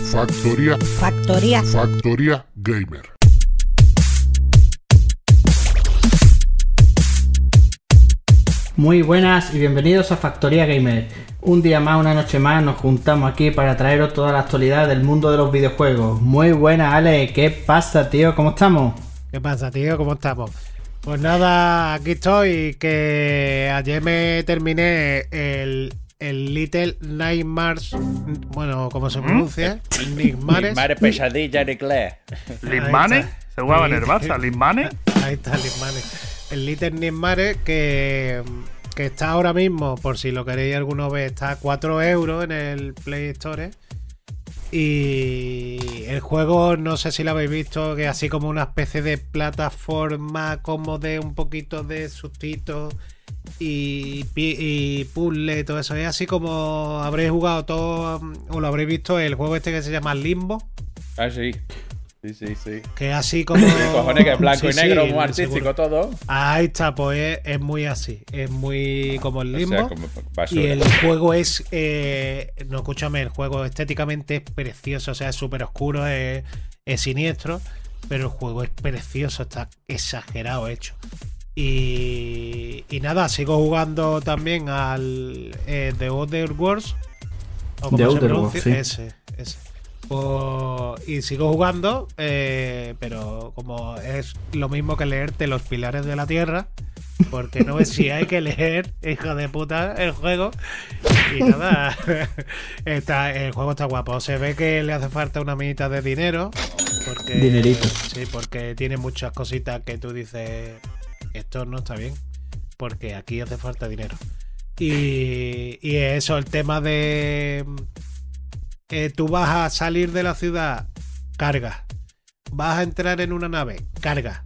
Factoría. Factor, Factoría. factoría. Factoría Gamer. Muy buenas y bienvenidos a Factoría Gamer. Un día más, una noche más, nos juntamos aquí para traeros toda la actualidad del mundo de los videojuegos. Muy buenas, Ale. ¿Qué pasa, tío? ¿Cómo estamos? ¿Qué pasa, tío? ¿Cómo estamos? Pues nada, aquí estoy, que ayer me terminé el, el Little Nightmares, bueno, ¿cómo se pronuncia? Nightmares. Madre pesadilla en inglés. Lismane, se jugaba en el Barça, Lismane. Ahí está, Nightmares. El Little Nightmares que, que está ahora mismo, por si lo queréis alguno ver, está a 4 euros en el Play Store. Y el juego, no sé si lo habéis visto, que es así como una especie de plataforma, como de un poquito de sustito y, y puzzle y todo eso. Es así como habréis jugado todo, o lo habréis visto, el juego este que se llama Limbo, Ah, sí. Sí, sí, sí. que es así como. ¿Qué cojones que es blanco Sí, y sí, negro, muy seguro. artístico todo? Ahí está, pues es, es muy así. Es muy como el O limbo. sea, como basura. y el juego es. eh, no, escúchame, el juego estéticamente es precioso. O sea, es súper oscuro, es, es siniestro. Pero el juego es precioso, está exagerado hecho. Y, y nada, sigo jugando también al eh, The Other Worlds. O como The se Outer pronuncia, Worlds, sí. ese, ese. Pues, y sigo jugando, eh, pero como es lo mismo que leerte los pilares de la tierra, porque no ves si hay que leer, hijo de puta, el juego. Y nada, está, el juego está guapo. Se ve que le hace falta una minita de dinero. Porque, Dinerito. Sí, porque tiene muchas cositas que tú dices, esto no está bien, porque aquí hace falta dinero. Y, y eso, el tema de... eh, tú vas a salir de la ciudad, carga. Vas a entrar en una nave, carga.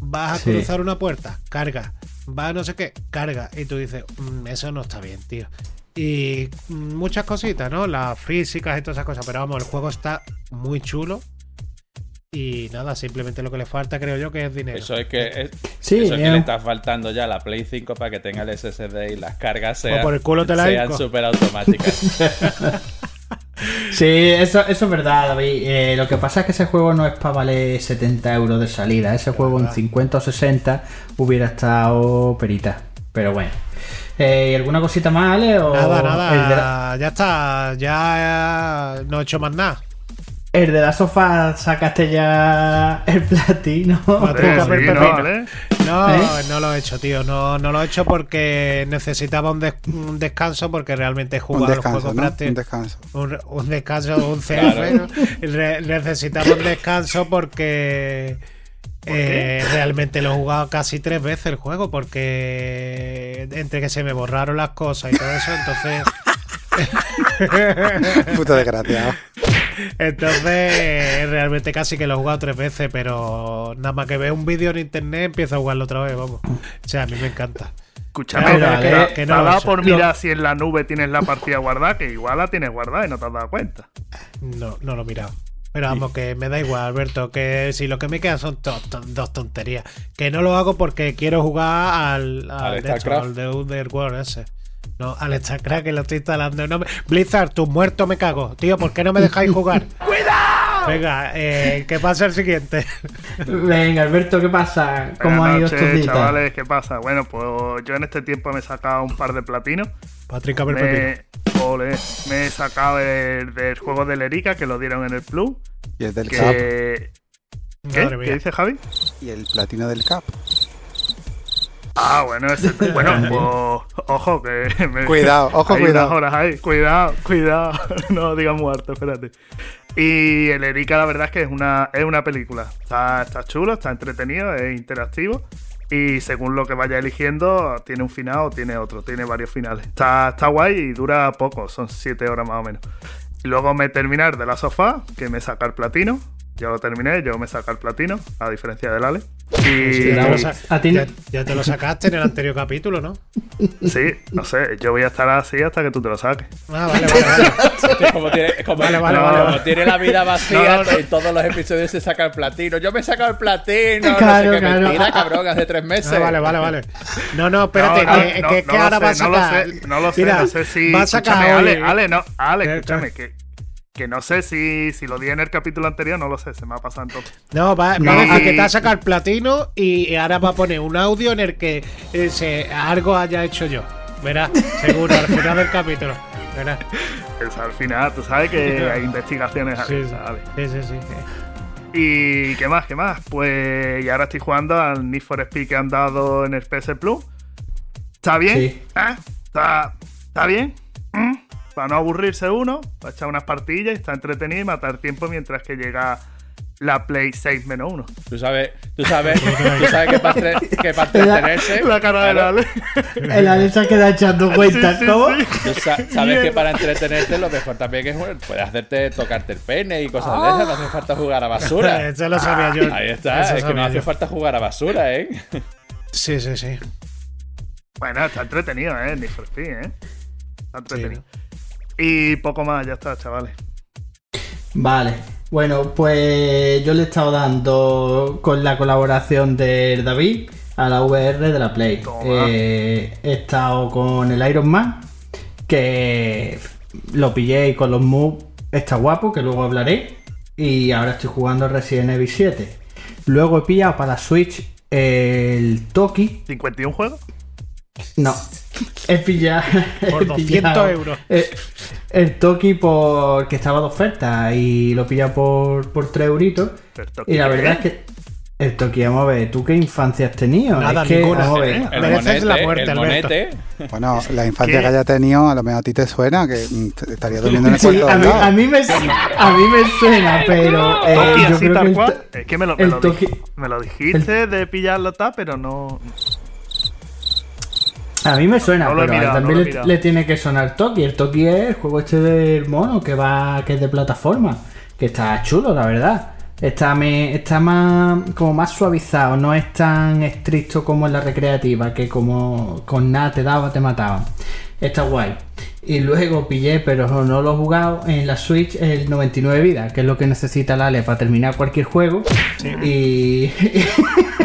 Vas a Sí. cruzar una puerta, carga. Vas a no sé qué, carga. Y tú dices, "Mm, eso no está bien, tío. Y mm, muchas cositas, ¿no? Las físicas y todas esas cosas. Pero vamos, el juego está muy chulo. Y nada, simplemente lo que le falta, creo yo, que es dinero. Eso es que, es, Sí, eso es que eh. le está faltando ya la Play 5 para que tenga el SSD y las cargas sean, por el culo te la sean hinco. súper automáticas. Sí, eso, eso es verdad, David. Eh, lo que pasa es que ese juego no es para valer 70 euros de salida. Ese juego en 50 o 60 hubiera estado perita. Pero bueno. Eh, ¿y ¿Alguna cosita más, Ale? O Nada, El de, la, nada, ya está, ya no he hecho más nada. El de la sofá sacaste ya el platino. Madre Sí, no. No, ¿Eh? no lo he hecho, tío, no, no lo he hecho porque necesitaba un, des- un descanso porque realmente he Un jugado el descanso, juego ¿no? Un descanso. un, un descanso, un CF. Claro. ¿no? Re- necesitaba un descanso porque eh, realmente lo he jugado casi tres veces el juego porque entre que se me borraron las cosas y todo eso, entonces... Puto desgraciado. Entonces, realmente casi que lo he jugado tres veces, pero nada más que veo un vídeo en internet empiezo a jugarlo otra vez, vamos. O sea, a mí me encanta. Escúchame, Pero, que, te- que te no ha lo dado sé. por mirar si en la nube tienes la partida guardada, que igual la tienes guardada y no te has dado cuenta. No, no lo he mirado. Pero vamos, que me da igual, Alberto, que si lo que me quedan son to- to- dos tonterías. Que no lo hago porque quiero jugar al, al, Al de hecho, al de Underworld ese. No, al StarCraft que lo estoy instalando. No me- Blizzard, tu muerto me cago. Tío, ¿por qué no me dejáis jugar? ¡Cuidado! Venga, eh, ¿qué pasa el siguiente? Venga, Alberto, ¿qué pasa? ¿Cómo Buenas ha ido estos noches, días? chavales, ¿qué pasa? Bueno, pues yo en este tiempo me he sacado un par de platinos. Patrick, a ver. Me, ole, me he sacado el del juego del Erika, que lo dieron en el Plus. Y el del Cap. ¿Qué? ¿Qué dice Javi? Y el platino del Cap. Ah, bueno, ese, bueno, pues ojo, que me, Cuidado, ojo, hay cuidado. unas horas ahí. Cuidado, cuidado. no digas muerto, espérate. Y el Erika, la verdad es que es una, es una película. Está, está chulo, está entretenido, es interactivo. Y según lo que vaya eligiendo, tiene un final o tiene otro, tiene varios finales. Está, está guay y dura poco, son 7 horas más o menos. Y luego me terminar de la sofá, que me saca el platino. Yo lo terminé, yo me saca el platino, a diferencia del Ale. Y Ya te, lo sa- A ti- ya- ya te lo sacaste en el anterior capítulo, ¿no? sí, no sé, yo voy a estar así hasta que tú te lo saques. Ah, vale, vale, vale. como tiene, como, Vale, vale, no, vale, como tiene la vida vacía, No, en todos los episodios se saca el platino. Yo me he sacado el platino, Claro, no sé qué claro. mentira, cabrón, hace tres meses. Ah, vale, vale, vale. No, no, espérate, No, no, que, no, que- no que lo ahora sé, va a no lo sacar. sé, no lo sé, Mira, no sé si. va a sacar Ale, Ale, no, Ale, ¿Qué, escúchame, qué? que, Que no sé si, si lo di en el capítulo anterior, no lo sé, se me ha pasado entonces. No, va, No, a que te va a sacar platino y ahora va a poner un audio en el que eh, algo haya hecho yo. Verás, seguro, al final del capítulo. Verás. Es al final, tú sabes que hay investigaciones sí, ¿sabes? sí, sí, sí. Y qué más, qué más. Pues y ahora estoy jugando al Need for Speed que han dado en el PS Plus. ¿Está bien? Sí. ¿Eh? ¿Está, está bien? Para no aburrirse uno, para echar unas partillas, está entretenido y matar tiempo mientras que llega la Play 6 menos 1. Tú sabes, tú sabes, tú sabes que para, que para entretenerse. La cara Ale. El Alex se queda echando cuentas, Sí, sí, ¿cómo? sí. Tú sa- sabes que para entretenerte lo mejor también es bueno, puedes hacerte tocarte el pene y cosas de esas, no hace falta jugar a basura. Eso lo sabía yo. Ahí está, Eso es que no hace yo. falta jugar a basura, ¿eh? Sí, sí, sí. Bueno, está entretenido, ¿eh? Need for ¿eh? Está entretenido. Y poco más, ya está, chavales. Vale. Bueno, pues yo le he estado dando con la colaboración del David a la VR de la Play. Eh, he estado con el Iron Man, que lo pillé y con los moves está guapo, que luego hablaré. Y ahora estoy jugando Resident Evil 7. Luego he pillado para Switch el Toki. ¿51 juegos? No. He pillado. Por he 200 pillado euros. El, el Toki porque estaba de oferta y lo pilla por, por 3 euritos. ¿eh? Y la qué verdad es que el Toki, vamos a ver, ¿tú qué infancia has tenido? Nada, es que, ninguna. vamos a ver, Eh, El Mereces monete, la muerte, el Alberto. monete. Bueno, la infancia ¿Qué? que haya tenido, a lo mejor a ti te suena, que mm, estaría durmiendo en el cuarto a, mí, a, mí me, a mí me suena, pero eh, Toki yo así creo que tal el, cual. Es que me lo, me lo, Toki- me lo dijiste de pillarlo tal, pero no. A mí me suena, No pero mirado, también le, tiene que sonar Toki. El Toki es el juego este del mono que va que es de plataforma, que está chulo, la verdad. Está, me- está más como más suavizado, no es tan estricto como en la recreativa, que como con nada te daba, te mataba. Está guay. Y luego pillé, pero no lo he jugado en la Switch, el 99 vidas, que es lo que necesita la Ale para terminar cualquier juego. Y,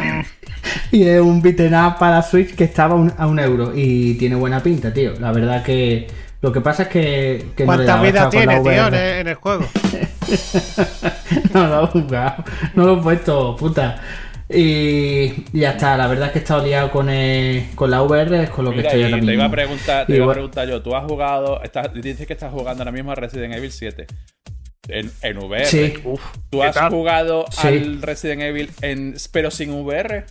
y es un beaten up para Switch que estaba un- a un euro. Y tiene buena pinta, tío. La verdad que lo que pasa es que, que no ¿Cuántas he vidas tiene, tío, en VR. el, en el juego? no lo he jugado, no lo he puesto, puta. Y ya está, la verdad es que he estado liado con, el- con la VR, es con lo que estoy ahora te iba a mismo. preguntar, te iba a preguntar yo, tú has jugado, estás, dices que estás jugando ahora mismo a Resident Evil 7 en, en VR. Sí, Uf, ¿Tú ¿qué has tal? jugado Sí. al Resident Evil en, pero sin VR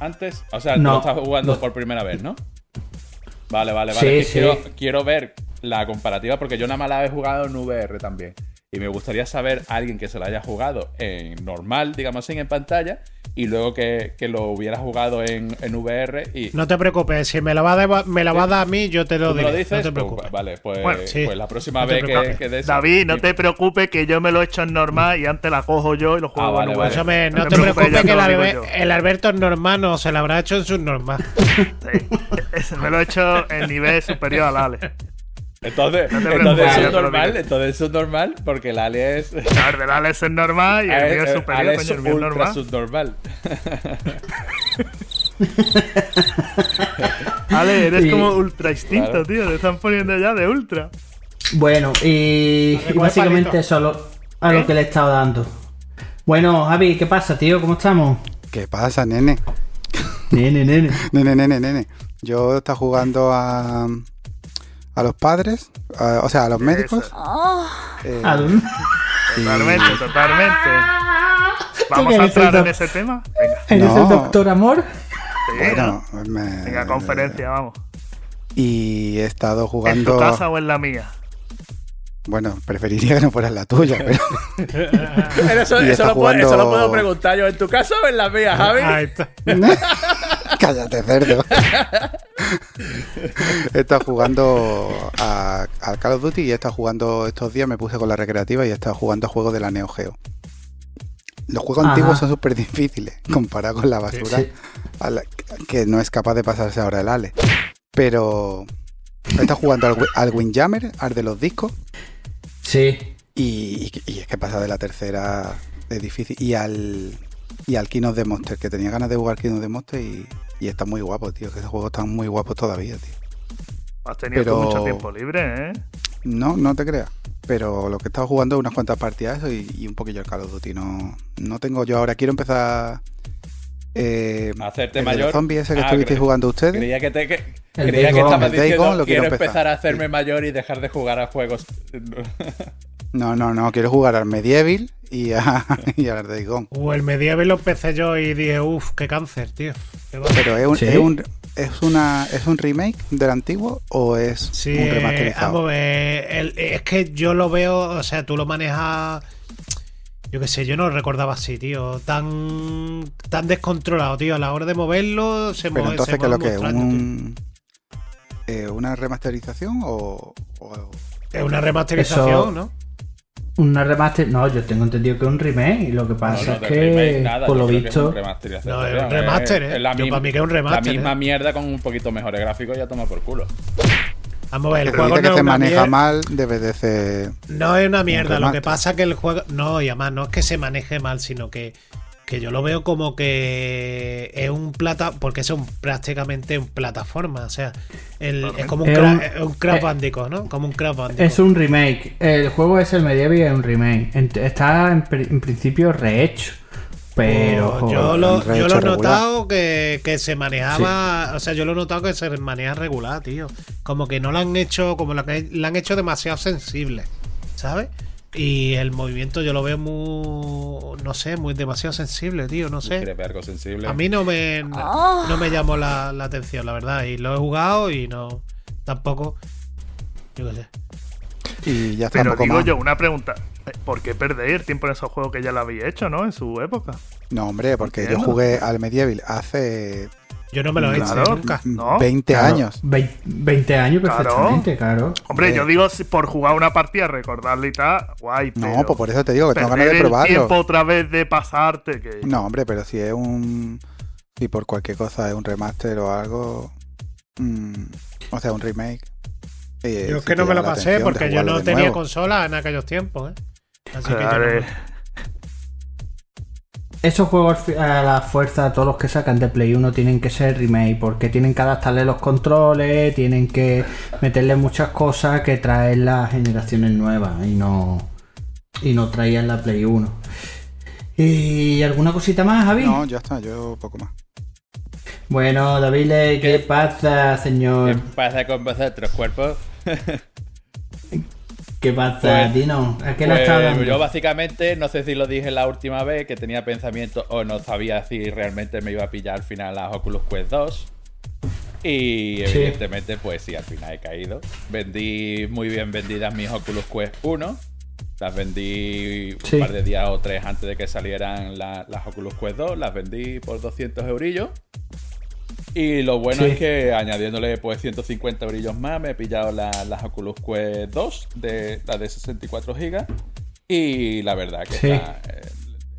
antes? O sea, tú No. lo estás jugando No. por primera vez, ¿no? Vale, vale, vale. Sí. Quiero, quiero ver la comparativa porque yo nada más la he jugado en VR también. Y me gustaría saber a alguien que se la haya jugado en normal, digamos así, en pantalla, y luego que, que lo hubiera jugado en, en VR y, No te preocupes, si me la va a, dar- me la va a dar a mí, yo te lo ¿Tú me diré. lo dices? No te Pues, preocupes. vale, pues, Bueno, sí. pues la próxima No vez que, que de eso- David, no y- te preocupes que yo me lo he hecho en normal y antes la cojo yo y lo juego Ah, vale, en vale. Pues, no te preocupes que el, lo digo Albe- yo. el Alberto es normal, no se la habrá hecho en su normal. Sí. Me lo he hecho en nivel superior al Ale. Entonces, No te entonces es lo normal, entonces eso es normal porque el Ale es, A ver, del Ale es normal y el mío es superior, Ale coño, es el mío es ultra normal. subnormal. Ale, eres Sí. como ultra instinto, Claro. tío. Te están poniendo ya de ultra. Bueno, y, básicamente eso a lo, a lo ¿Eh? que le he estado dando. Bueno, Javi, ¿qué pasa, tío? ¿Cómo estamos? ¿Qué pasa, nene? Nene, nene. Nene, nene, nene. Yo está jugando a, a los padres, a- o sea, a los médicos. eh, Al- Totalmente, totalmente. Vamos que a entrar en ese tema. Venga, ¿Eres No. el doctor Amor? sí, bueno, ¿no? me- Venga, conferencia, vamos. Y he estado ¿En tu jugando. casa o en la mía? Bueno, preferiría que no fuera en la tuya, pero. Eso, está lo puedo, eso lo jugando- puedo preguntar yo. ¿En tu caso o en la mía, Javi? Ahí está. Cállate, cerdo. he estado jugando a, al Call of Duty y he estado jugando estos días, me puse con la recreativa y he estado jugando a juegos de la Neo Geo. Los juegos Ajá. antiguos son súper difíciles comparado con la basura Sí. a la- que no es capaz de pasarse ahora el Ale. Pero he estado jugando al, al Windjammer, al de los discos, Sí. y, y es que pasa de la tercera es difícil. Y al y al King of the Monster, que tenía ganas de jugar King of the Monster y, y está muy guapo, tío. Que esos juegos están muy guapos todavía, tío. Has tenido Pero- mucho tiempo libre, ¿eh? No, no te creas. Pero lo que he estado jugando es unas cuantas partidas eso y, y un poquillo el Call of Duty. No, no tengo yo ahora. Quiero empezar. Eh, Hacerte el de los mayor. zombies ese que Ah, estuvisteis jugando ustedes. Creía que, te, que- creía que estabas diciendo Gone lo quiero quiero empezar empezar. a hacerme mayor y dejar de jugar a juegos. No, no, no. Quiero jugar al Medieval y, a, y al Days Gone. O el Medieval lo empecé yo y dije, uff, qué cáncer, tío. Qué Pero es un, ¿Sí? es un, es una, ¿es un remake del antiguo o es Sí, un eh, remasterizado? vamos a ver, el- es que yo lo veo, o sea, tú lo manejas. Yo qué sé, yo no lo recordaba así, tío. Tan tan descontrolado, tío. A la hora de moverlo se Pero mueve. entonces, se ¿qué es lo que es? Un, eh, ¿Una remasterización o. Es una remasterización, Eso- ¿no? Una remaster. No, yo tengo entendido que es un remake. Y lo que pasa no, es que, remake nada, por lo creo que es un visto. remasterización. No, es un remaster, ¿eh? la Yo misma- para mí que es un remaster, La misma ¿eh? mierda con un poquito mejores gráficos ya toma por culo. Vamos a ver, el juego no que es se una maneja mal, debe de ser... No es una mierda, lo que pasa que el juego. No, y además no es que se maneje mal, sino que, que yo lo veo como que es un plata. Porque es un, prácticamente un plataforma. O sea, el- es como un, Es cra- un- es un Crash eh, Bandicoot, ¿no? Como un Crash Bandicoot. Es un remake. El juego es el Medieval y es un remake. Está en, en principio rehecho. Pero. Pues yo lo, yo lo he notado que, que se manejaba. O sea, yo lo he notado que se maneja regular, tío. Como que no lo han hecho. Como lo que la han hecho demasiado sensible. ¿Sabes? Y el movimiento yo lo veo muy. No sé, muy demasiado sensible, tío. No sé. ¿Quieres ver algo sensible? A mí no me, no me llamó la, la atención, la verdad. Y lo he jugado y no. Tampoco. Yo qué sé. Y ya está Pero digo más. yo, una pregunta. ¿Por qué perder tiempo en esos juegos que ya lo habéis hecho, no? En su época. No, hombre, porque yo jugué al Medieval hace Yo no me lo he Claro. hecho nunca. ¿No? 20 Claro, años. vei- 20 años perfectamente, claro. Hombre, Eh. yo digo, si por jugar una partida, recordarle y tal, guay, pero... No, pues por eso te digo que tengo ganas de el probarlo. tiempo otra vez de pasarte, que... No, hombre, pero si es un. Si por cualquier cosa es un remaster o algo. mm, o sea, un remake. eh, Yo es que no me lo pasé porque yo no tenía nuevo. consola en aquellos tiempos, ¿eh? Así que yo Claro, no- eh. Esos juegos a la fuerza, todos los que sacan de Play 1 tienen que ser remake porque tienen que adaptarle los controles, tienen que meterle muchas cosas que traen las generaciones nuevas y no y no traían la Play 1. ¿Y alguna cosita más, Javi? No, ya está, yo poco más. Bueno, David, ¿qué ¿Qué? pasa, ¿Qué señor? pasa con vosotros, cuerpos? ¿Qué pasa, Pues- Dino? ¿A qué Pues estás dando? yo básicamente, no sé si lo dije la última vez, que tenía pensamiento o no sabía si realmente me iba a pillar al final las Oculus Quest 2. Y Sí. evidentemente, pues sí, al final he caído. Vendí muy bien vendidas mis Oculus Quest 1. Las vendí Sí. un par de días o tres antes de que salieran la- las Oculus Quest 2. Las vendí por 200 eurillos. Y lo bueno Sí. es que añadiéndole pues 150 eurillos más, me he pillado la- las Oculus Quest 2, de, la de 64 GB. Y la verdad que Sí. está, eh,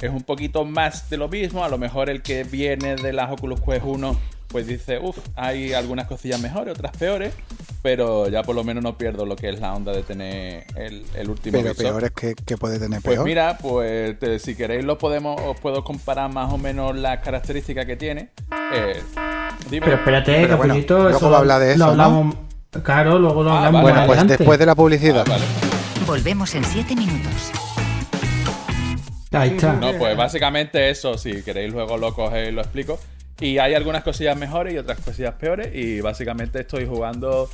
es un poquito más de lo mismo. A lo mejor el que viene de las Oculus Quest 1, pues dice, uff, hay algunas cosillas mejores, otras peores. Pero ya por lo menos no pierdo lo que es la onda de tener el, el último Pero visor. peor es que, que puede tener Pues peor. mira, pues te- si queréis lo podemos, os puedo comparar más o menos las características que tiene. Eh, dime. Pero espérate, Pero bueno, luego eso va a hablar de lo eso, ¿no? hablamos- Claro, luego lo Ah, hablamos vale. bueno, pues adelante. después de la publicidad. Ah, vale. Volvemos en 7 minutos. Ahí está. No, pues básicamente eso, si queréis luego lo cogéis y lo explico. Y hay algunas cosillas mejores y otras cosillas peores. Y básicamente estoy jugando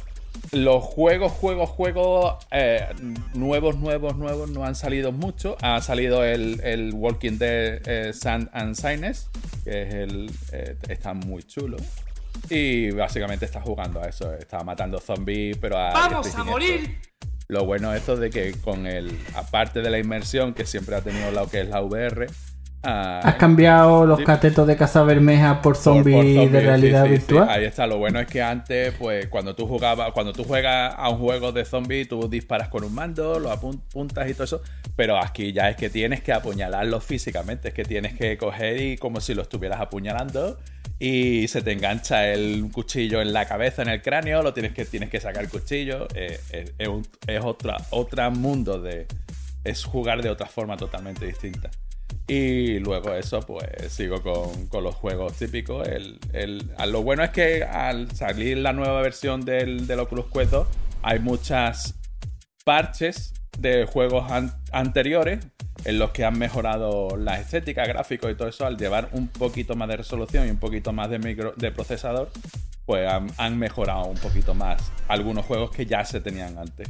los juegos, juegos, juegos eh, nuevos, nuevos, nuevos. No han salido mucho. Ha salido el, el Walking Dead eh, Sand and Sinus, que es el. eh, está muy chulo. Y básicamente está jugando a eso. Está matando zombies, pero a. ¡Vamos a morir! Lo bueno es esto de que con el. Aparte de la inmersión que siempre ha tenido lo que es la VR. Ah, ¿Has cambiado los Sí. catetos de cazabermeja por por- zombies de realidad sí, sí, sí. virtual? Ahí está. Lo bueno es que antes, pues, cuando tú jugabas, cuando tú juegas a un juego de zombies, tú disparas con un mando, lo apuntas y todo eso. Pero aquí ya es que tienes que apuñalarlos físicamente. Es que tienes que coger y como si lo estuvieras apuñalando. Y se te engancha el cuchillo en la cabeza, en el cráneo, lo tienes que, tienes que sacar el cuchillo. eh, es, es un- es otra, otra mundo de. Es jugar de otra forma totalmente distinta. Y luego eso, pues sigo con, con los juegos típicos. El, el- lo bueno es que al salir la nueva versión del, del Oculus Quest 2, hay muchas parches de juegos an- anteriores en los que han mejorado la estética, gráficos y todo eso, al llevar un poquito más de resolución y un poquito más de, micro, de procesador, pues han mejorado un poquito más algunos juegos que ya se tenían antes.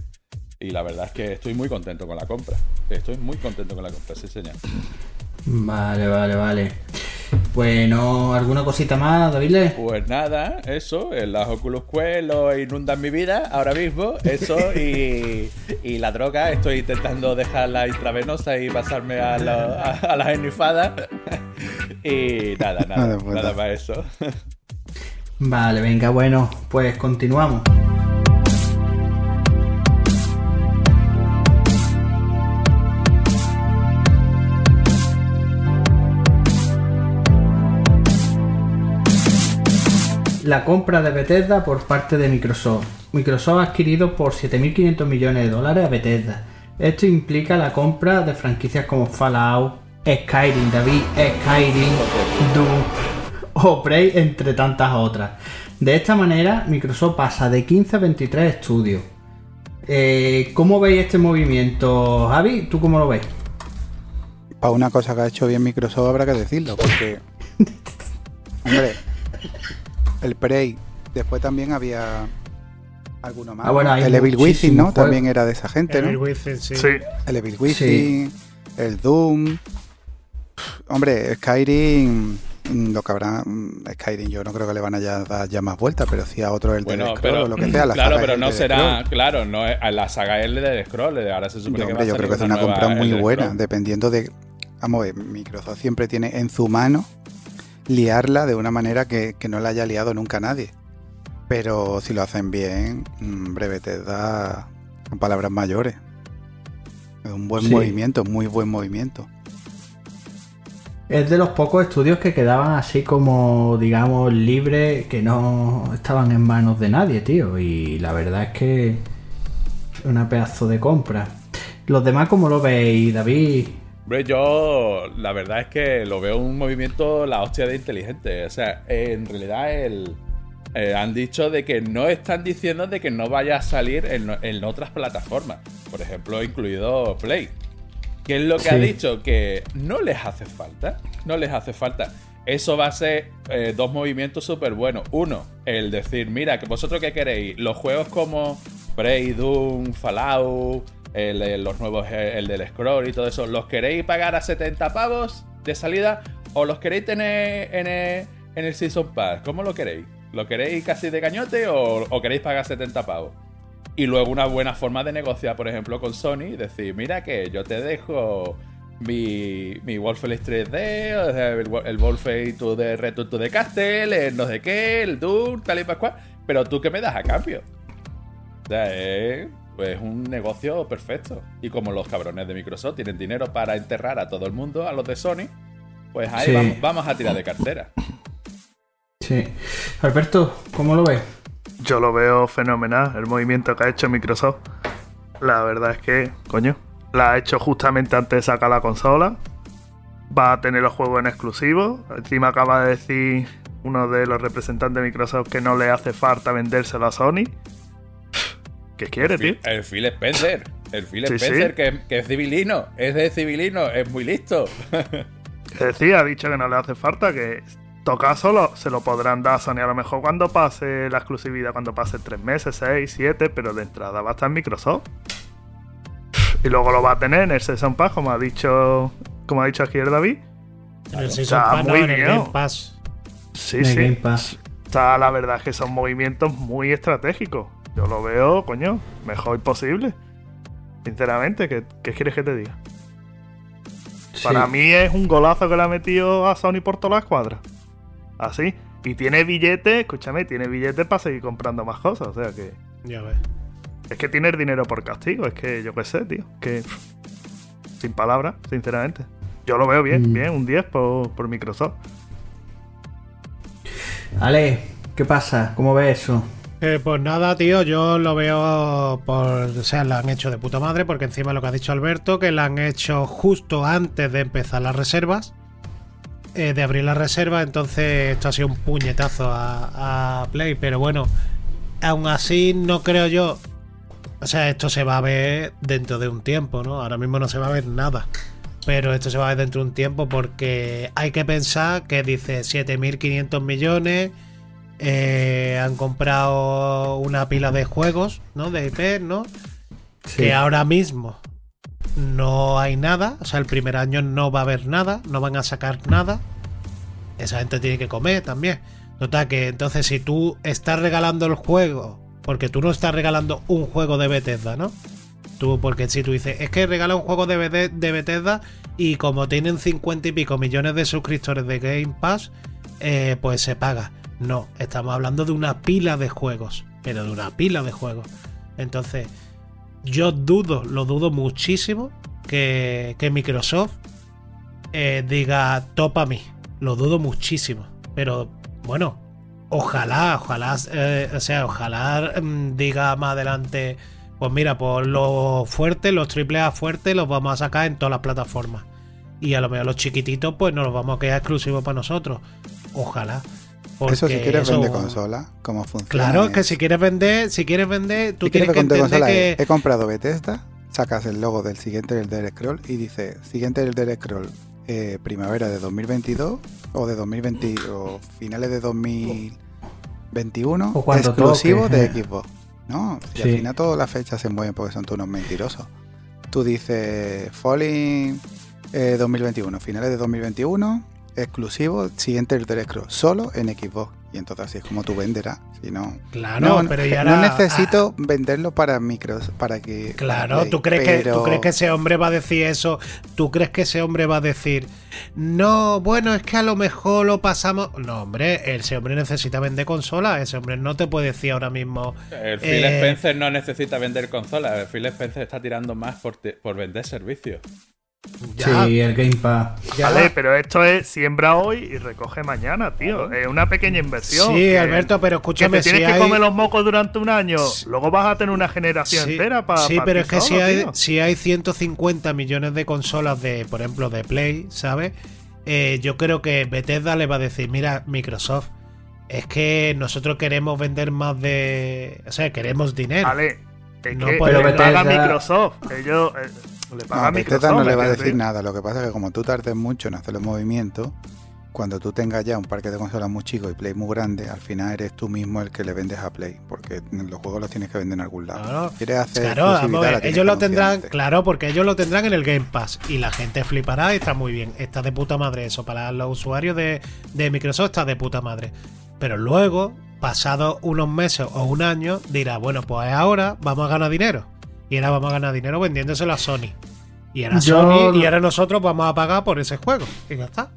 Y la verdad es que estoy muy contento con la compra. Estoy muy contento con la compra, sí señor. Vale, vale, vale. Bueno, ¿alguna cosita más, David? Pues nada, eso, en las Oculus Quest lo inundan mi vida ahora mismo, eso y, y la droga, estoy intentando dejarla intravenosa y pasarme a, lo- a, a las ennifadas. Y nada, nada, Nada, pues nada nada. más eso. Vale, venga, bueno, pues continuamos. La compra de Bethesda por parte de Microsoft. Microsoft ha adquirido por 7.500 millones de dólares a Bethesda. Esto implica la compra de franquicias como Fallout, Skyrim, David, Skyrim, Doom o Prey, entre tantas otras. De esta manera, Microsoft pasa de 15 a 23 estudios. Eh, ¿Cómo veis este movimiento, Javi? ¿Tú cómo lo ves? Para una cosa que ha hecho bien Microsoft habrá que decirlo, porque. Hombre, el Prey. Después también había alguno más. Ah, bueno, el Evil Within, ¿no? También era de esa gente, Evil ¿no? Within, sí. Sí, El Evil Within, el Doom. Hombre, Skyrim. mm, Lo que habrá. mm, Skyrim, yo no creo que le van a ya- dar ya más vueltas, pero sí a otro el Bueno, del Scroll pero o lo que sea. La claro, saga pero el no será, Scroll. claro, no es, a la saga L del Scroll, ahora se supone Yo, que va hombre, a yo creo que es una compra muy buena, dependiendo de. Vamos a ver, Microsoft siempre tiene en su mano liarla de una manera que, que no la haya liado nunca nadie. Pero si lo hacen bien, breve te da palabras mayores. Es un buen Sí. movimiento, muy buen movimiento. Es de los pocos estudios que quedaban así como, digamos, libres, que no estaban en manos de nadie, tío. Y la verdad es que una pedazo de compra. Los demás, ¿cómo lo veis, David? Hombre, yo la verdad es que lo veo un movimiento la hostia de inteligente. O sea, en realidad el, eh, han dicho de que no están diciendo de que no vaya a salir en, en otras plataformas. Por ejemplo, incluido Play. ¿Qué es lo que ha dicho? Que no les hace falta. No les hace falta. Eso va a ser eh, dos movimientos súper buenos. Uno, el decir, mira, que vosotros qué queréis. Los juegos como Prey, Doom, Fallout, el, el- los nuevos, eh, el del Scroll y todo eso, ¿los queréis pagar a 70 pavos de salida o los queréis tener en el, Season Pass? ¿Cómo lo queréis? ¿Lo queréis casi de cañote o, queréis pagar 70 pavos? Y luego una buena forma de negociar, por ejemplo, con Sony decir, mira que yo te dejo mi, mi Wolfenstein 3D, o sea, el, el Wolfenstein 2 de Return to the Castle, el no sé qué, el Doom, tal y pascual, pero tú qué me das a cambio. O sea, es, es un negocio perfecto. Y como los cabrones de Microsoft tienen dinero para enterrar a todo el mundo, a los de Sony, pues ahí Sí. vamos, vamos a tirar de cartera. Sí. Alberto, ¿cómo lo ves? yo lo veo fenomenal, el movimiento que ha hecho Microsoft. La verdad es que, coño, la ha hecho justamente antes de sacar la consola. Va a tener los juegos en exclusivo. Encima acaba de decir uno de los representantes de Microsoft que no le hace falta vendérselo a Sony. ¿Qué quiere, tío? El Phil Spencer. El Phil Sí, Spencer, sí. Que, que es civilino. Es de civilino, es muy listo. Decir, ha dicho que no le hace falta, que toca solo se lo podrán dar a Sony a lo mejor cuando pase la exclusividad, cuando pase tres meses, seis, siete, pero de entrada va a estar en Microsoft. Y luego lo va a tener en el Season Pass, como ha dicho, como ha dicho aquí el David. En el Season sea, Pass, no, en el bien. Game Pass. Sí, el sí. Game Pass. O sea, la verdad es que son movimientos muy estratégicos. Yo lo veo, coño, mejor posible. Sinceramente, ¿qué, qué quieres que te diga? Para mí es un golazo que le ha metido a Sony por toda la escuadra. Así. Y tiene billetes, escúchame, tiene billetes para seguir comprando más cosas. O sea que. Ya ves. Es que tiene el dinero por castigo. Es que yo qué sé, tío. Que. pff, Sin palabras, sinceramente. Yo lo veo bien, Mm. bien, un 10 por, por Microsoft. Ale, ¿qué pasa? ¿Cómo ves eso? Eh, pues nada, tío, yo lo veo por. O sea, la han hecho de puta madre, porque encima lo que ha dicho Alberto, que la han hecho justo antes de empezar las reservas. eh, de abrir las reservas, entonces esto ha sido un puñetazo a, a Play, pero bueno, aún así no creo yo O sea, esto se va a ver dentro de un tiempo, ¿no? Ahora mismo no se va a ver nada. Pero esto se va a ver dentro de un tiempo porque hay que pensar que dice 7.500 millones. Eh, han comprado una pila de juegos, ¿no? De IP, ¿no? Sí. Que ahora mismo no hay nada. O sea, el primer año no va a haber nada. No van a sacar nada. Esa gente tiene que comer también. Total, que entonces si tú estás regalando el juego, porque tú no estás regalando un juego de Bethesda, ¿no? Tú, porque si tú dices, es que regala un juego de, Bethe- de Bethesda y como tienen 50 y pico millones de suscriptores de Game Pass, eh, pues se paga. No, estamos hablando de una pila de juegos, pero de una pila de juegos. Entonces, yo dudo, lo dudo muchísimo que, que Microsoft eh, diga topa a mí. Lo dudo muchísimo. Pero bueno, ojalá, ojalá, eh, o sea, ojalá mm, diga más adelante, pues mira, pues los fuertes, los triple A fuertes los vamos a sacar en todas las plataformas. Y a lo mejor los chiquititos, pues nos los vamos a quedar exclusivos para nosotros. Ojalá. Eso si quieres eso- vender consola, ¿cómo funciona? Claro, que es- si quieres vender, si quieres vender, tú si quieres tienes que vender entender consola que. es, he comprado Bethesda, sacas el logo del siguiente Elder Scroll y dice siguiente Elder Scroll eh, primavera de 2022 o de 2020 o finales de 2021 O exclusivo toque, de eh. Xbox. No, y Sí. al final todas las fechas se mueven porque son todos unos mentirosos. Tú dices Falling eh, 2021, finales de 2021, exclusivo, siguiente Elder Scroll, solo en Xbox. Y entonces así es como tú venderás. Si no, Claro, no, pero no ya ahora- necesito venderlo para micros, para que. para Claro, Play, ¿tú crees, que, ¿tú crees que ese hombre va a decir eso? ¿Tú crees que ese hombre va a decir, no, bueno, es que a lo mejor lo pasamos? No, hombre, ese hombre necesita vender consolas. Ese hombre no te puede decir ahora mismo. El Phil eh, Spencer no necesita vender consolas. El Phil Spencer está tirando más por, por vender servicios. Ya, Sí, el Game Pass. ya. Vale, pero esto es siembra hoy y recoge mañana, tío. Es una pequeña inversión. Sí, que- Alberto, pero Que escúchame, te tienes si que hay- comer los mocos durante un año. Luego vas a tener una generación Sí, entera para. sí, pero es que si hay, tío. si hay 150 millones de consolas de, por ejemplo, de Play, ¿sabes? Eh, yo creo que Bethesda le va a decir, mira, Microsoft, es que nosotros queremos vender más de... O sea, queremos dinero. Vale. Es No que puede- le paga Bethesda- Microsoft. Ellos. eh, le paga No, Microsoft. Bethesda no ¿me le va a decir nada. Lo que pasa es que como tú tardes mucho en hacer los movimientos, cuando tú tengas ya un parque de consolas muy chico y Play muy grande, al final eres tú mismo el que le vendes a Play, porque los juegos los tienes que vender en algún lado. Claro. Quieres hacer Claro, ver, ellos lo tendrán, claro, porque ellos lo tendrán en el Game Pass y la gente flipará y está muy bien. Está de puta madre eso. Para los usuarios de, de Microsoft está de puta madre. Pero luego, pasado unos meses o un año, dirá, bueno, pues ahora vamos a ganar dinero. Y ahora vamos a ganar dinero vendiéndoselo a Sony. Y ahora Yo Sony, y ahora nosotros vamos a pagar por ese juego. Y ya está.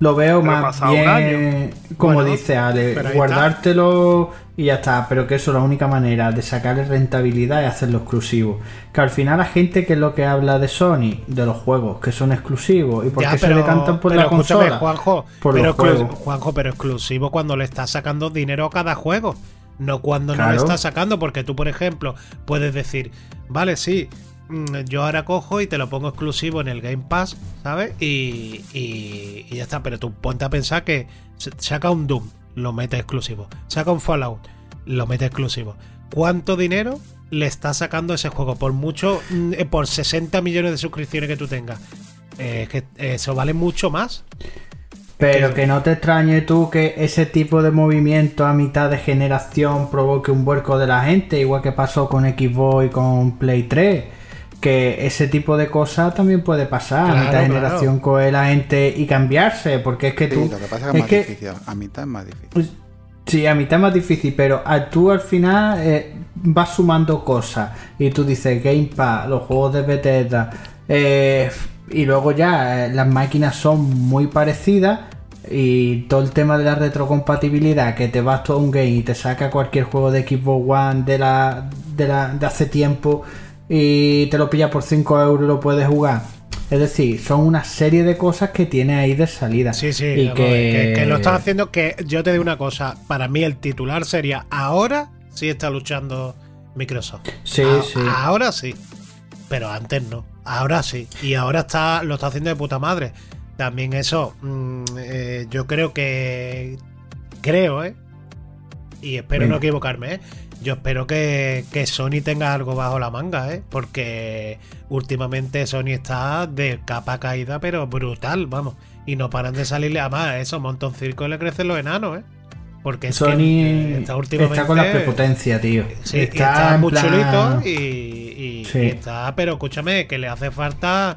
Lo veo Pero más bien, año. como Bueno, dice Ale, guardártelo y ya está. Pero que eso la única manera de sacarle rentabilidad es hacerlo exclusivo. Que al final la gente que es lo que habla de Sony, de los juegos que son exclusivos y por qué se decantan por pero la consola. Juanjo, Por pero los juegos. Juanjo, pero exclusivo cuando le estás sacando dinero a cada juego. No cuando no le estás sacando, porque tú, por ejemplo, puedes decir, vale, sí, mm, yo ahora cojo y te lo pongo exclusivo en el Game Pass, ¿sabes? Y, y- y ya está, pero tú ponte a pensar que saca un Doom, lo mete exclusivo. Saca un Fallout, lo mete exclusivo. ¿Cuánto dinero le está sacando ese juego? Por mucho, mm, eh, por 60 millones de suscripciones que tú tengas. Eh, que eso vale mucho más. Pero que no te extrañe tú que ese tipo de movimiento a mitad de generación provoque un vuelco de la gente, igual que pasó con Xbox y con Play 3. Que ese tipo de cosas también puede pasar a mitad de claro. generación con la gente y cambiarse, porque es que Sí, tú. lo que pasa es que es más que- difícil. A mitad es más difícil. Pues, Sí, a mitad es más difícil, pero a- tú al final eh, vas sumando cosas y tú dices Game Pass, los juegos de Bethesda eh, y luego ya eh, las máquinas son muy parecidas y todo el tema de la retrocompatibilidad que te vas todo un game y te saca cualquier juego de Xbox One de la de, la, de hace tiempo y te lo pilla por 5 euros y lo puedes jugar. Es decir, son una serie de cosas que tiene ahí de salida. Sí, sí, y que... que... que lo están haciendo. Que yo te digo una cosa: para mí, el titular sería ahora sí está luchando Microsoft. Sí, A- sí. Ahora sí. Pero antes no. Ahora sí. Y ahora está lo está haciendo de puta madre. También eso, mm, eh, yo creo que. Creo, ¿eh? y espero Venga. no equivocarme, ¿eh? Yo espero que, que Sony tenga algo bajo la manga, ¿eh? Porque últimamente Sony está de capa caída, pero brutal, vamos. Y no paran de salirle a más, eso, montón circo le crecen los enanos, ¿eh? Porque es que, Sony está últimamente. está con la prepotencia, tío. Sí, está, está muy plan- chulito y, Sí. pero escúchame, que le hace falta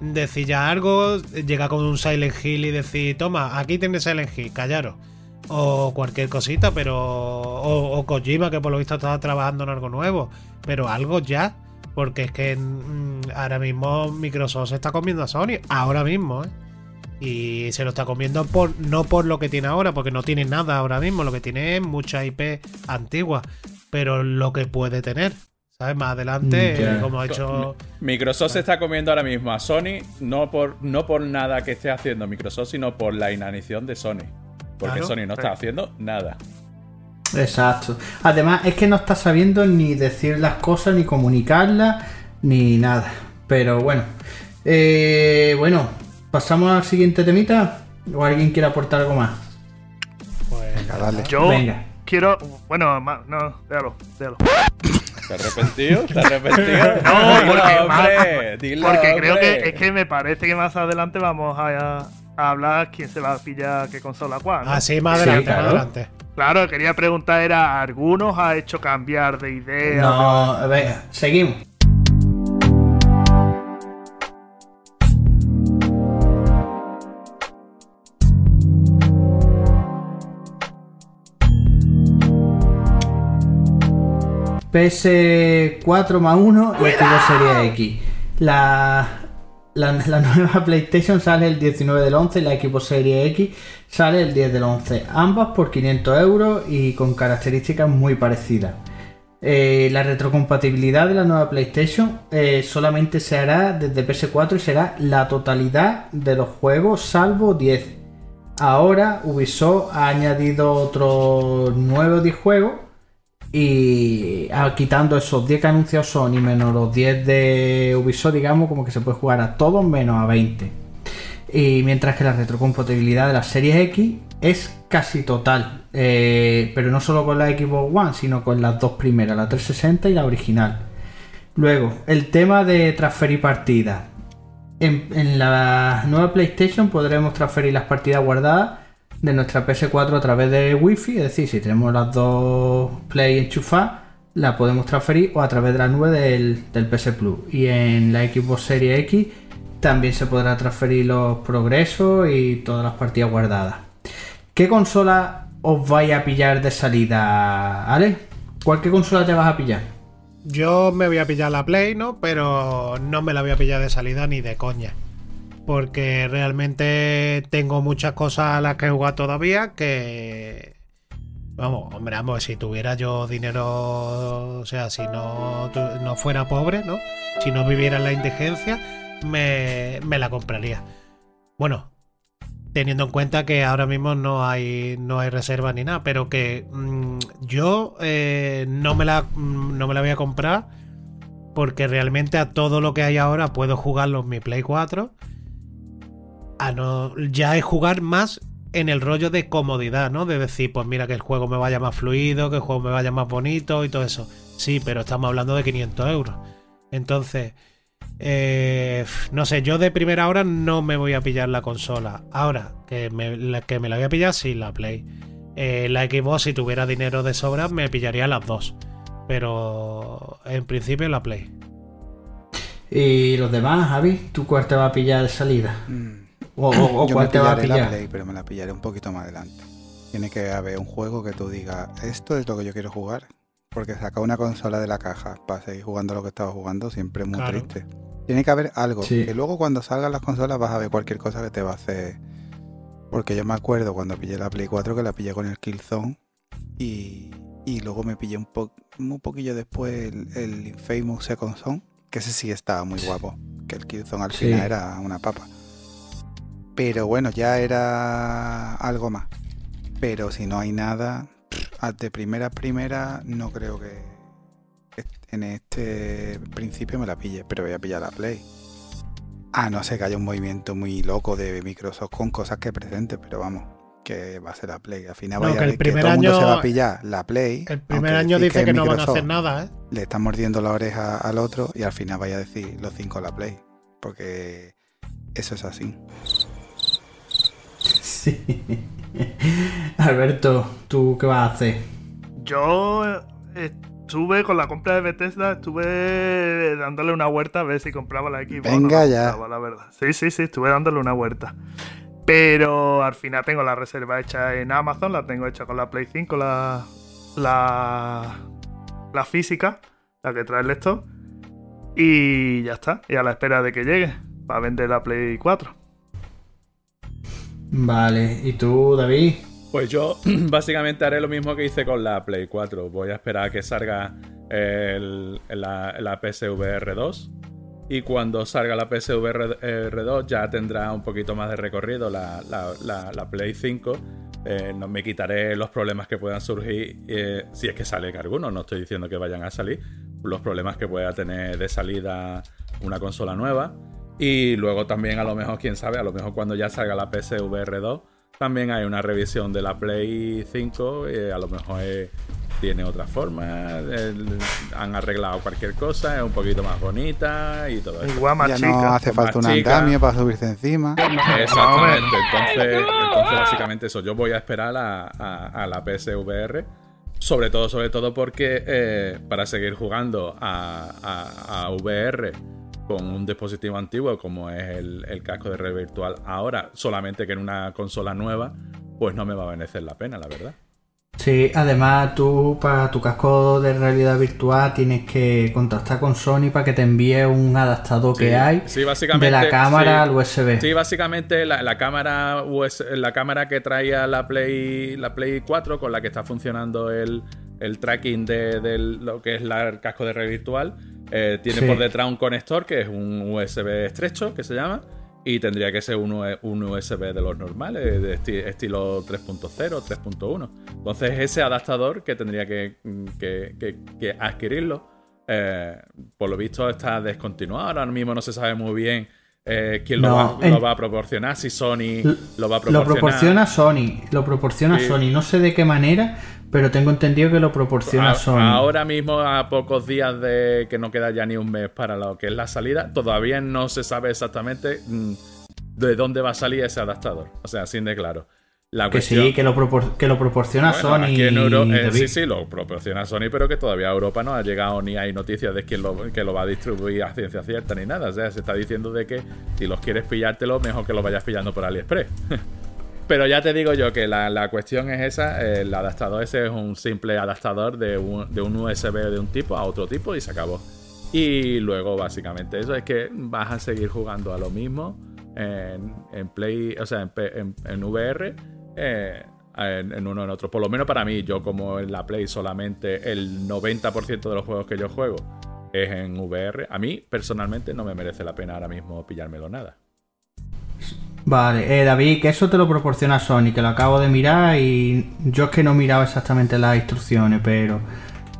decir ya algo, llega con un Silent Hill y decir, toma, aquí tienes Silent Hill, callaros. O cualquier cosita, pero. O, o Kojima, que por lo visto estaba trabajando en algo nuevo. Pero algo ya. Porque es que mm, ahora mismo Microsoft se está comiendo a Sony. Ahora mismo, ¿eh? Y se lo está comiendo por no por lo que tiene ahora, porque no tiene nada ahora mismo. Lo que tiene es mucha IP antigua. Pero lo que puede tener. ¿Sabes? Más adelante, Mm, ya. eh, como ha hecho. Microsoft se está comiendo ahora mismo a Sony, no por, no por nada que esté haciendo Microsoft, sino por la inanición de Sony. Porque Claro, Sony no está haciendo nada. Exacto. Además, es que no está sabiendo ni decir las cosas, ni comunicarlas, ni nada. Pero bueno. Eh, bueno, pasamos al siguiente temita. ¿O alguien quiere aportar algo más? Pues, Venga, dale. Yo Venga. quiero. Bueno, no, déjalo, déjalo. ¿Te has arrepentido? ¿Te has arrepentido? No, porque, hombre, más- dilo, porque creo que es que me parece que más adelante vamos a, a hablar quién se va a pillar qué consola cuál. ¿no? Así más Sí, adelante, claro. más adelante. Claro, quería preguntar era, ¿algunos ha hecho cambiar de idea? No, a ver, seguimos. PS4 más 1 y Xbox Series X. La, la, la nueva PlayStation sale el 19 del 11 y la Xbox Series X sale el 10 del 11. Ambas por 500 euros y con características muy parecidas. Eh, la retrocompatibilidad de la nueva PlayStation eh, solamente se hará desde PS4 y será la totalidad de los juegos salvo 10. Ahora Ubisoft ha añadido otros 9 o 10 juegos y ah, quitando esos 10 que ha anunciado Sony menos los 10 de Ubisoft, digamos, como que se puede jugar a todos menos a 20. Y mientras que la retrocompatibilidad de la Series X es casi total, eh, pero no solo con la Xbox One, sino con las dos primeras, la 360 y la original. Luego, el tema de transferir partidas. En, en la nueva PlayStation podremos transferir las partidas guardadas de nuestra PS4 a través de Wi-Fi, es decir, si tenemos las dos Play enchufadas, la podemos transferir o a través de la nube del, del PS Plus. Y en la Xbox Series X también se podrá transferir los progresos y todas las partidas guardadas. ¿Qué consola os vais a pillar de salida, Ale? ¿Cuál qué consola te vas a pillar? Yo me voy a pillar la Play, ¿no? Pero no me la voy a pillar de salida ni de coña. Porque realmente tengo muchas cosas a las que jugar todavía que... Vamos, hombre, vamos, si tuviera yo dinero, o sea, si no, no fuera pobre, ¿no? Si no viviera en la indigencia, me, me la compraría. Bueno, teniendo en cuenta que ahora mismo no hay no hay reserva ni nada, pero que mm, yo eh, no me la no me la voy a comprar porque realmente a todo lo que hay ahora puedo jugarlo en mi Play 4. A no, ya es jugar más en el rollo de comodidad, ¿no? De decir, pues mira que el juego me vaya más fluido, que el juego me vaya más bonito y todo eso. Sí, pero estamos hablando de 500 euros. Entonces, eh, no sé, yo de primera hora no me voy a pillar la consola. Ahora, que me, la, que me la voy a pillar, sí, la Play. Eh, la Xbox, si tuviera dinero de sobra, me pillaría las dos. Pero en principio la Play. Y los demás, Javi, ¿tú cuál te vas a pillar de salida? Mm, ¿O, o- o Yo cuál me te vas a pillaré la pillar? Play, pero me la pillaré un poquito más adelante. Tiene que haber un juego que tú digas, esto es lo que yo quiero jugar. Porque sacar una consola de la caja para seguir jugando lo que estaba jugando siempre es muy Claro. triste. Tiene que haber algo. Sí. Que luego cuando salgan las consolas vas a ver cualquier cosa que te va a hacer. Porque yo me acuerdo cuando pillé la Play 4 que la pillé con el Killzone. Y, y luego me pillé un, po- un poquillo después el, el Infamous Second Son. Que ese sí estaba muy guapo. Que el Killzone al Sí. final era una papa. Pero bueno, ya era algo más. Pero si no hay nada, de primera a primera, no creo que en este principio me la pille, pero voy a pillar la Play. A no ser que haya un movimiento muy loco de Microsoft con cosas que presente, pero vamos, que va a ser la Play. Al final No, vaya que a el ver que primer todo el mundo se va a pillar la Play. El primer año dice que, no van a hacer nada, ¿eh? Le están mordiendo la oreja al otro y al final vaya a decir los 5 a la Play. Porque eso es así. Sí. Alberto, ¿tú qué vas a hacer? Yo estuve con la compra de Bethesda, estuve dándole una vuelta a ver si compraba la Xbox. Venga no ya. compraba, la verdad. Sí, sí, sí, estuve dándole una vuelta. Pero al final tengo la reserva hecha en Amazon, la tengo hecha con la Play 5, la, la, la física, la que trae el lector. Y ya está, y a la espera de que llegue, para vender la Play 4. Vale, ¿y tú, David? Pues yo básicamente haré lo mismo que hice con la Play 4. Voy a esperar a que salga la, PSVR 2. Y cuando salga la PSVR 2 ya tendrá un poquito más de recorrido la Play 5. Eh, no me quitaré los problemas que puedan surgir eh, si es que sale alguno. No estoy diciendo que vayan a salir. Los problemas que pueda tener de salida una consola nueva. Y luego también a lo mejor, quién sabe, a lo mejor cuando ya salga la PSVR 2 también hay una revisión de la Play 5, eh, a lo mejor eh, tiene otra forma, el- han arreglado cualquier cosa, es un poquito más bonita y todo eso. Igual más ya chica. no hace falta un chica. andamio para subirse encima. Exactamente, entonces, entonces básicamente eso, yo voy a esperar a, a- a la PSVR, sobre todo, sobre todo porque eh, para seguir jugando a, a- a VR con un dispositivo antiguo como es el, el casco de red virtual ahora, solamente que en una consola nueva, pues no me va a merecer la pena, la verdad. Sí, además tú para tu casco de realidad virtual tienes que contactar con Sony para que te envíe un adaptador Sí, que hay sí, básicamente, de la cámara sí. al USB. Sí, básicamente la, la cámara US la cámara que traía la Play la Play 4 con la que está funcionando el, el tracking de, lo que es la- el casco de red virtual eh, tiene Sí. por detrás un conector que es un USB estrecho que se llama y tendría que ser un, U- un USB de los normales, de esti- estilo 3.0, 3.1. Entonces ese adaptador que tendría que, que- que- que adquirirlo, eh, por lo visto está descontinuado. Ahora mismo no se sabe muy bien eh, quién lo, va, en- lo va a proporcionar, si Sony L- lo va a Lo proporcionar. proporciona Sony, lo proporciona Sí. Sony, no sé de qué manera, pero tengo entendido que lo proporciona A- Sony. Ahora mismo, a pocos días de que no queda ya ni un mes para lo que es la salida, todavía no se sabe exactamente mm, de dónde va a salir ese adaptador. O sea, así de claro. La que sí, que lo, propor- que lo proporciona Bueno, Sony. aquí en Euro- eh, sí, sí, lo proporciona Sony, pero que todavía a Europa no ha llegado ni hay noticias de quién lo, que lo va a distribuir a ciencia cierta ni nada. O sea, se está diciendo de que si los quieres pillártelo, mejor que lo vayas pillando por AliExpress. pero ya te digo yo que la, la cuestión es esa: el adaptador ese es un simple adaptador de un, de un USB de un tipo a otro tipo y se acabó. Y luego, básicamente, eso es que vas a seguir jugando a lo mismo en, en Play, o sea, en- en VR, eh, en, en uno en otro. Por lo menos para mí, yo como en la Play solamente el 90% de los juegos que yo juego es en VR, a mí personalmente no me merece la pena ahora mismo pillármelo nada. Vale, eh, David, que eso te lo proporciona Sony, que lo acabo de mirar y yo es que no miraba exactamente las instrucciones, pero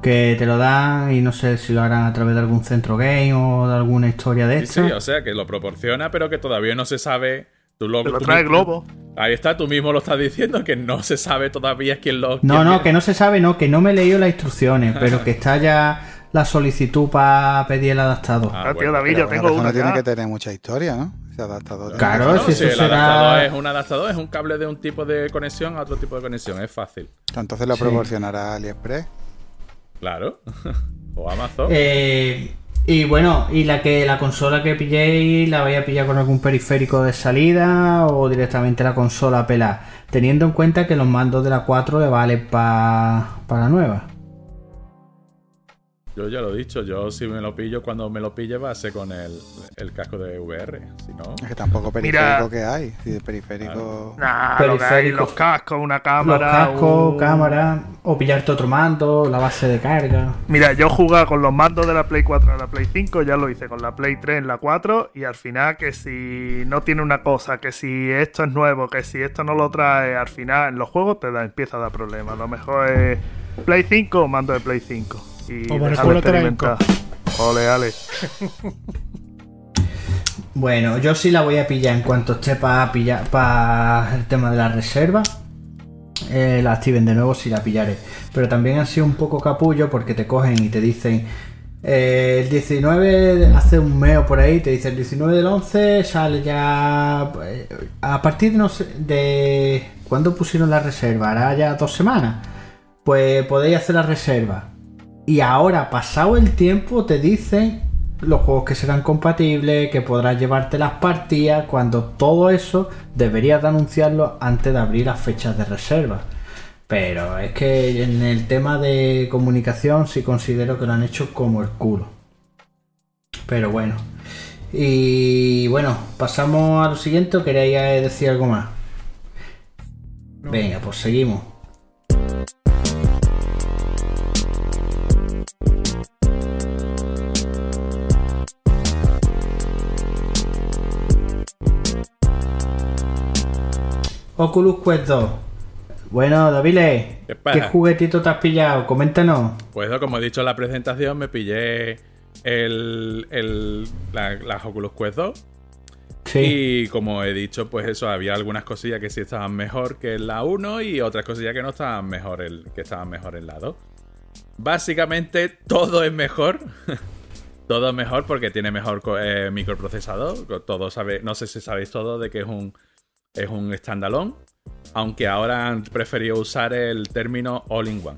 que te lo dan y no sé si lo harán a través de algún centro game o de alguna historia de Sí, esta. sí, o sea, que lo proporciona, pero que todavía no se sabe. Tú lo, Te lo tú trae mismo- Globo. Ahí está, tú mismo lo estás diciendo, que no se sabe todavía quién lo. No, quién no, viene. que no se sabe, no, que no me he leído las instrucciones, pero que está ya la solicitud para pedir el adaptador. Ah, Ah, tío. David, yo tengo una no tiene que tener mucha historia, ¿no? Ese adaptador. Claro, No, si si eso el será- adaptador es un adaptador, es un cable de un tipo de conexión a otro tipo de conexión, es fácil. Entonces lo Sí. proporcionará AliExpress. Claro. o Amazon. Eh, y bueno, ¿y la que la consola que pilléis la vais a pillar con algún periférico de salida o directamente la consola pelada? Teniendo en cuenta que los mandos de la 4 le valen para la nueva. Yo ya lo he dicho, yo si me lo pillo, cuando me lo pille va a ser con el, el casco de VR. Si no, Es que tampoco periférico Mira. que hay. Si de periférico. Nah, lo que hay, Periférico. los cascos, una Los cámara. cascos, un- cámara, o pillarte otro mando, la base de carga. Mira, yo jugaba con los mandos de la Play 4 a la Play 5, ya lo hice con la Play 3 en la 4 y al final que si no tiene una cosa, que si esto es nuevo, que si esto no lo trae, al final en los juegos te da, empieza a dar problemas. A lo mejor es Play 5 o mando de Play 5. Y O de experimentar. Ole, ale. Bueno, yo sí la voy a pillar en cuanto esté para pillar para el tema de la reserva. eh, la activen de nuevo si la pillaré. Pero también han sido un poco capullo porque te cogen y te dicen eh, el 19 hace un mes o por ahí, te dice el 19 del 11 sale ya eh, a partir no sé, de cuando pusieron la reserva, hará ya dos semanas. Pues podéis hacer la reserva. Y ahora, pasado el tiempo, te dicen los juegos que serán compatibles, que podrás llevarte las partidas, cuando todo eso deberías de anunciarlo antes de abrir las fechas de reserva. Pero es que en el tema de comunicación sí considero que lo han hecho como el culo. Pero bueno. Y bueno, pasamos a lo siguiente o queréis decir algo más. Venga, pues seguimos. Oculus Quest 2. Bueno, Davile, ¿Qué juguetito te has pillado? Coméntanos. Pues como he dicho en la presentación, me pillé el, el, la, la Oculus Quest 2. Sí. Y como he dicho, pues eso, había algunas cosillas que sí estaban mejor que en la 1 y otras cosillas que no estaban mejor, el, que estaban mejor en la 2. Básicamente todo es mejor. todo es mejor porque tiene mejor eh, microprocesador. Todo sabe, no sé si sabéis todo de que es un, es un standalone. Aunque ahora han preferido usar el término all-in-one.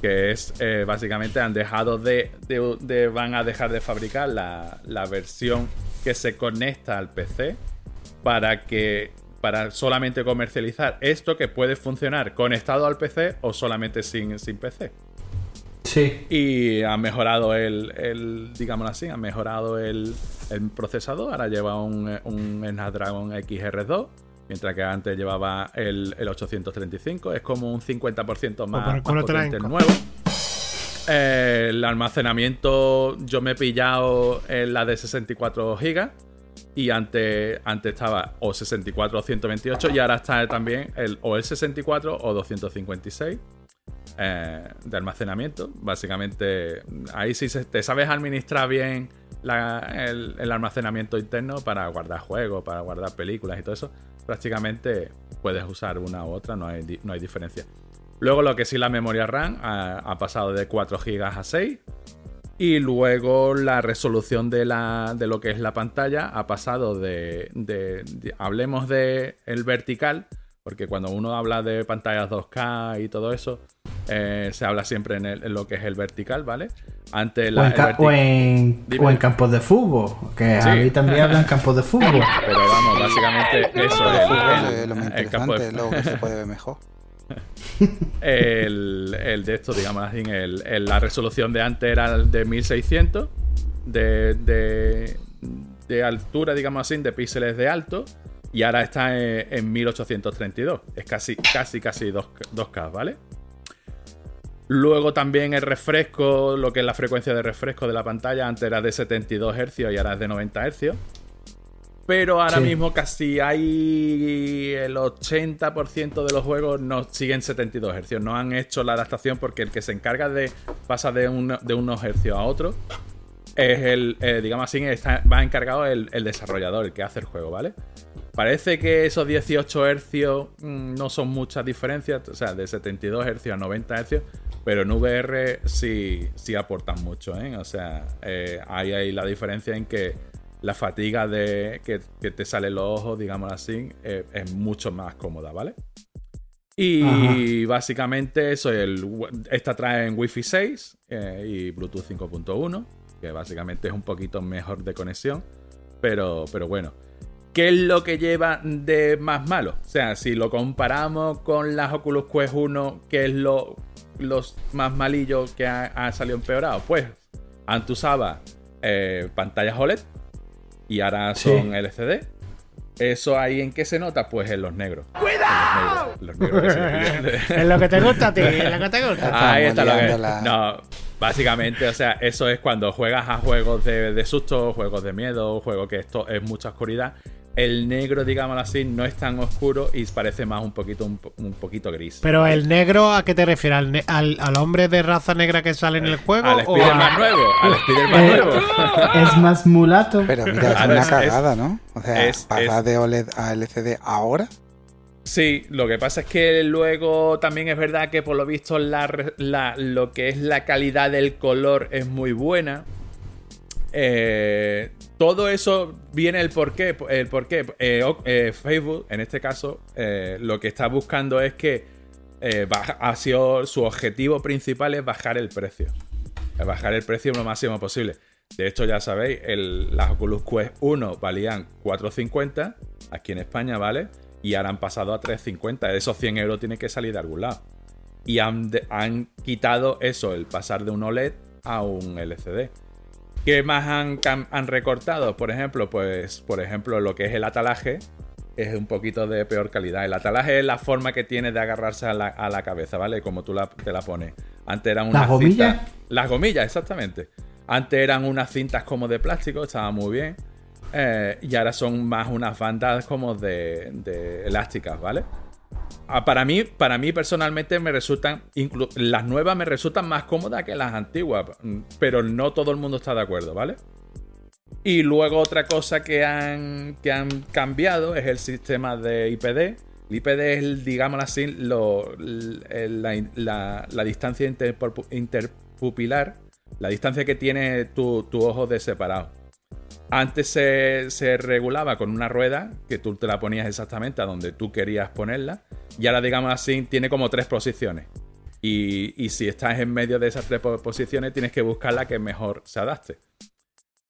Que es eh, básicamente han dejado de, de- de- van a dejar de fabricar la, la versión que se conecta al PC para que para solamente comercializar esto que puede funcionar conectado al PC o solamente sin, sin PC. Sí. Y ha mejorado el, el digámoslo así, ha mejorado el, el procesador. Ahora lleva un, un Snapdragon XR2, mientras que antes llevaba el, el 835. Es como un 50% más, Pues más la potente el nuevo. Eh, el almacenamiento, yo me he pillado en la de 64 GB. Y antes, antes estaba o 64 o 128 y ahora está también el, o el 64 o 256 eh, de almacenamiento. Básicamente, ahí sí te sabes administrar bien el, almacenamiento interno para guardar juegos, para guardar películas y todo eso. Prácticamente puedes usar una u otra, no hay, no hay diferencia. Luego lo que sí la memoria RAM ha, pasado de 4 GB a 6. Y luego la resolución de, la, de lo que es la pantalla ha pasado de, de- de- hablemos de el vertical, porque cuando uno habla de pantallas 2K y todo eso, eh, se habla siempre en, el- en lo que es el vertical, ¿vale? Antes O la, en, o en- Dime. o en campos de fútbol. Que Sí. ahí también hablan campos de fútbol. Pero vamos, básicamente eso El fútbol el, es lo más el campo de- es lo que se puede ver mejor. el, el de esto, digamos así, el, el- la resolución de antes era de 1600 de, de, de altura, digamos así, de píxeles de alto, y ahora está en, en 1832. Es casi, casi, casi 2, 2K, ¿vale? Luego también el refresco, lo que es la frecuencia de refresco de la pantalla, antes era de 72 Hz y ahora es de 90 Hz. Pero ahora Sí. mismo casi hay el 80% de los juegos no siguen 72 Hz. No han hecho la adaptación porque el que se encarga de pasar de, un- de unos hercios a otros es el, eh, digamos así, está, va encargado el, el desarrollador, el que hace el juego, ¿vale? Parece que esos 18 hercios mm, no son muchas diferencias, o sea, de 72 hercios a 90 hercios, pero en VR sí, sí aportan mucho, ¿eh? O sea, eh, ahí hay la diferencia en que la fatiga de que, que te salen los ojos, digamos así, eh, es mucho más cómoda, ¿vale? Y básicamente eso, el, esta trae en Wi-Fi 6 eh, y Bluetooth 5.1, que básicamente es un poquito mejor de conexión, pero, pero bueno. ¿Qué es lo que lleva de más malo? O sea, si lo comparamos con las Oculus Quest 1, ¿qué es lo los más malillos que ha, ha salido empeorado? Pues antes usaba eh, pantallas OLED y ahora Sí. son LCD. ¿Eso ahí en qué se nota? Pues en los negros. ¡Cuidado! Los negros, los negros que se- Es lo que te gusta a ti, es lo que te gusta. Ahí está lo que. No, básicamente, o sea, eso es cuando juegas a juegos de, de susto, juegos de miedo, juegos que esto es mucha oscuridad. El negro, digámoslo así, no es tan oscuro y parece más un poquito, un, po- un poquito gris. Pero el negro, ¿a qué te refieres? ¿Al, al, al hombre de raza negra que sale en el juego? al Spider-Man a- nuevo, al Spider-Man Eh, nuevo. es más mulato. Pero mira, es una es- cagada, ¿no? O sea, es- pasar es- de OLED a LCD ahora. Sí, lo que pasa es que luego también es verdad que por lo visto la, la- lo que es la calidad del color es muy buena. Eh, todo eso viene el porqué. El porqué. Eh, eh, Facebook, en este caso, eh, lo que está buscando es que eh, ha sido su objetivo principal es bajar el precio. Bajar el precio lo máximo posible. De hecho, ya sabéis, el- las Oculus Quest 1 valían 4.50 aquí en España, ¿vale? Y ahora han pasado a 3.50. Esos 100 euros tienen que salir de algún lado. Y han, han quitado eso, el pasar de un OLED a un LCD. ¿Qué más han, han recortado? Por ejemplo, pues, por ejemplo, lo que es el atalaje es un poquito de peor calidad. El atalaje es la forma que tiene de agarrarse a la, a la cabeza, ¿vale? Como tú la- te la pones. Antes eran unas ¿Las gomillas? cintas- Las gomillas, exactamente. Antes eran unas cintas como de plástico, estaba muy bien. Eh, y ahora son más unas bandas como de, de elásticas, ¿vale? Para mí, para mí personalmente me resultan, las nuevas me resultan más cómodas que las antiguas, pero no todo el mundo está de acuerdo, ¿vale? Y luego otra cosa que han, que han cambiado es el sistema de IPD. El IPD es, el, digámoslo así, lo- la, distancia interpu- interpupilar, la distancia que tiene tu, tu ojo de separado. Antes se, se regulaba con una rueda que tú te la ponías exactamente a donde tú querías ponerla. Y ahora, digamos así, tiene como tres posiciones. Y, y si estás en medio de esas tres po- posiciones, tienes que buscar la que mejor se adapte.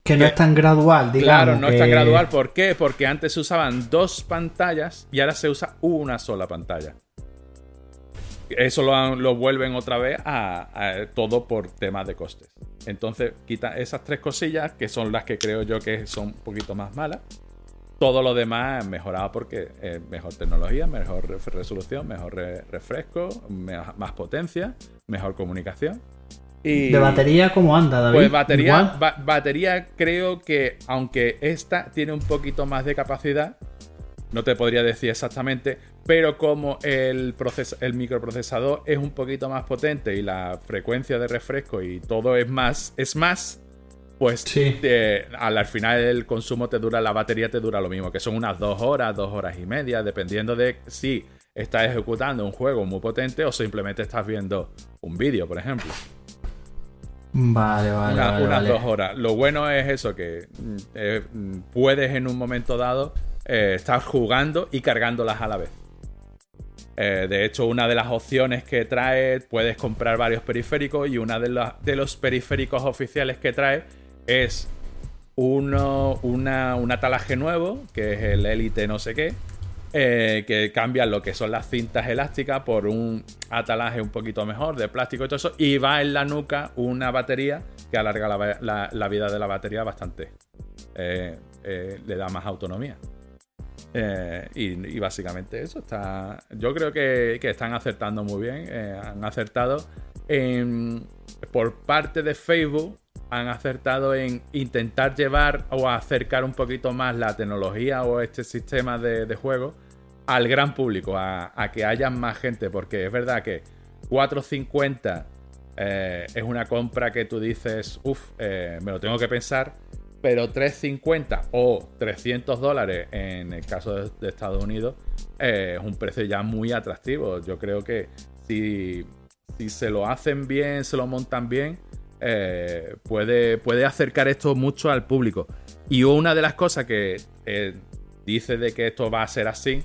Que no es tan gradual, digamos. Claro, no es tan gradual. ¿Por qué? Porque antes se usaban dos pantallas y ahora se usa una sola pantalla. Eso lo vuelven otra vez a, a todo por temas de costes. Entonces, quita esas tres cosillas que son las que creo yo que son un poquito más malas. Todo lo demás mejorado porque eh, mejor tecnología, mejor re- resolución, mejor re- refresco, más potencia, mejor comunicación. Y... ¿De batería cómo anda, David? Pues batería, ba- batería creo que aunque esta tiene un poquito más de capacidad, no te podría decir exactamente, pero como el, proces- el microprocesador es un poquito más potente y la frecuencia de refresco y todo es más, es más, pues Sí. te- al, al final el consumo te dura, la batería te dura lo mismo, que son unas dos horas, dos horas y media, dependiendo de si estás ejecutando un juego muy potente o simplemente estás viendo un vídeo, por ejemplo. Vale, vale, Una- vale, unas vale. dos horas. Lo bueno es eso, que eh, puedes en un momento dado eh, estar jugando y cargándolas a la vez. Eh, de hecho, una de las opciones que trae, puedes comprar varios periféricos y una de, los periféricos oficiales que trae es uno, una, un atalaje nuevo, que es el Elite no sé qué, eh, que cambia lo que son las cintas elásticas por un atalaje un poquito mejor de plástico y todo eso, y va en la nuca una batería que alarga la, vida de la batería bastante. Eh, le da más autonomía. Eh, y, básicamente eso está. Yo creo que, están acertando muy bien. eh, han acertado en. Por parte de Facebook, han acertado en intentar llevar o acercar un poquito más la tecnología o este sistema de, juego al gran público, a, a que haya más gente. Porque es verdad que 450 eh, es una compra que tú dices, uff, me lo tengo que pensar. Pero 350 o 300 dólares en el caso de, Estados Unidos eh, es un precio ya muy atractivo. Yo creo que si, si se lo hacen bien, se lo montan bien, eh, puede, puede acercar esto mucho al público. Y una de las cosas que eh, dice de que esto va a ser así,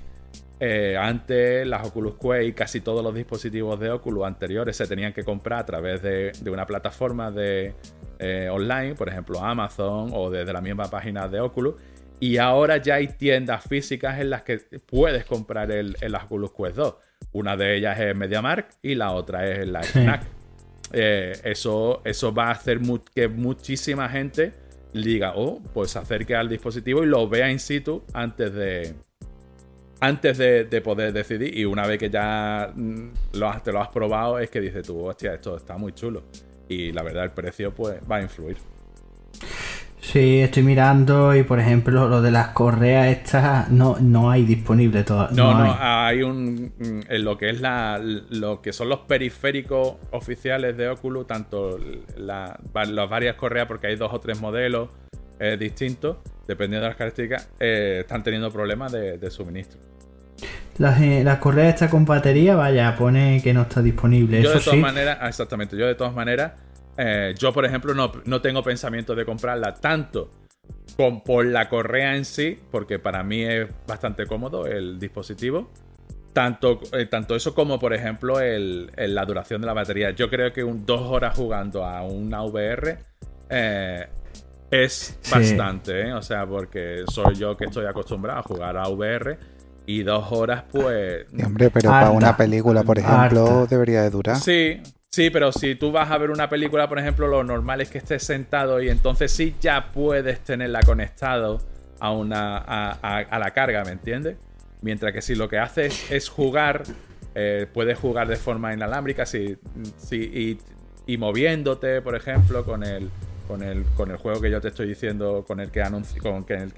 eh, antes las Oculus Quest y casi todos los dispositivos de Oculus anteriores se tenían que comprar a través de, de una plataforma de, eh, online, por ejemplo Amazon o desde la misma página de Oculus. Y ahora ya hay tiendas físicas en las que puedes comprar el, el Oculus Quest 2. Una de ellas es MediaMarkt y la otra es la Sí. Fnac. Eh, eso, eso va a hacer mu- que muchísima gente diga, oh, pues se acerque al dispositivo y lo vea in situ antes de, antes de, de poder decidir. Y una vez que ya mm, lo has- te lo has probado, es que dices tú, hostia, esto está muy chulo. Y la verdad, el precio pues va a influir. Sí, estoy mirando y por ejemplo lo de las correas estas no, no hay disponible todavía. No, no, hay. hay un. mm, En lo que es la. Lo que son los periféricos oficiales de Oculus, tanto la- las varias correas, porque hay dos o tres modelos eh, distintos, dependiendo de las características, eh, están teniendo problemas de, de suministro. La, eh, la correa está con batería, vaya, pone que no está disponible. Yo Eso de todas sí. maneras, ah, exactamente, yo de todas maneras, eh, yo por ejemplo no, no tengo pensamiento de comprarla tanto con, por la correa en sí, porque para mí es bastante cómodo el dispositivo. Tanto, eh, tanto eso como, por ejemplo, el, el- la duración de la batería. Yo creo que un, dos horas jugando a una VR eh, es Sí. bastante, ¿eh? O sea, porque soy yo que estoy acostumbrado a jugar a VR y dos horas, pues... Hombre, pero para una película, por ejemplo, debería de durar. Sí, sí, pero si tú vas a ver una película, por ejemplo, lo normal es que estés sentado y entonces sí ya puedes tenerla conectado a una a, a- a la carga, ¿me entiendes? Mientras que si lo que haces es jugar, eh, puedes jugar de forma inalámbrica si, si- y, y moviéndote, por ejemplo, con el, con, el, con el juego que yo te estoy diciendo, con el que,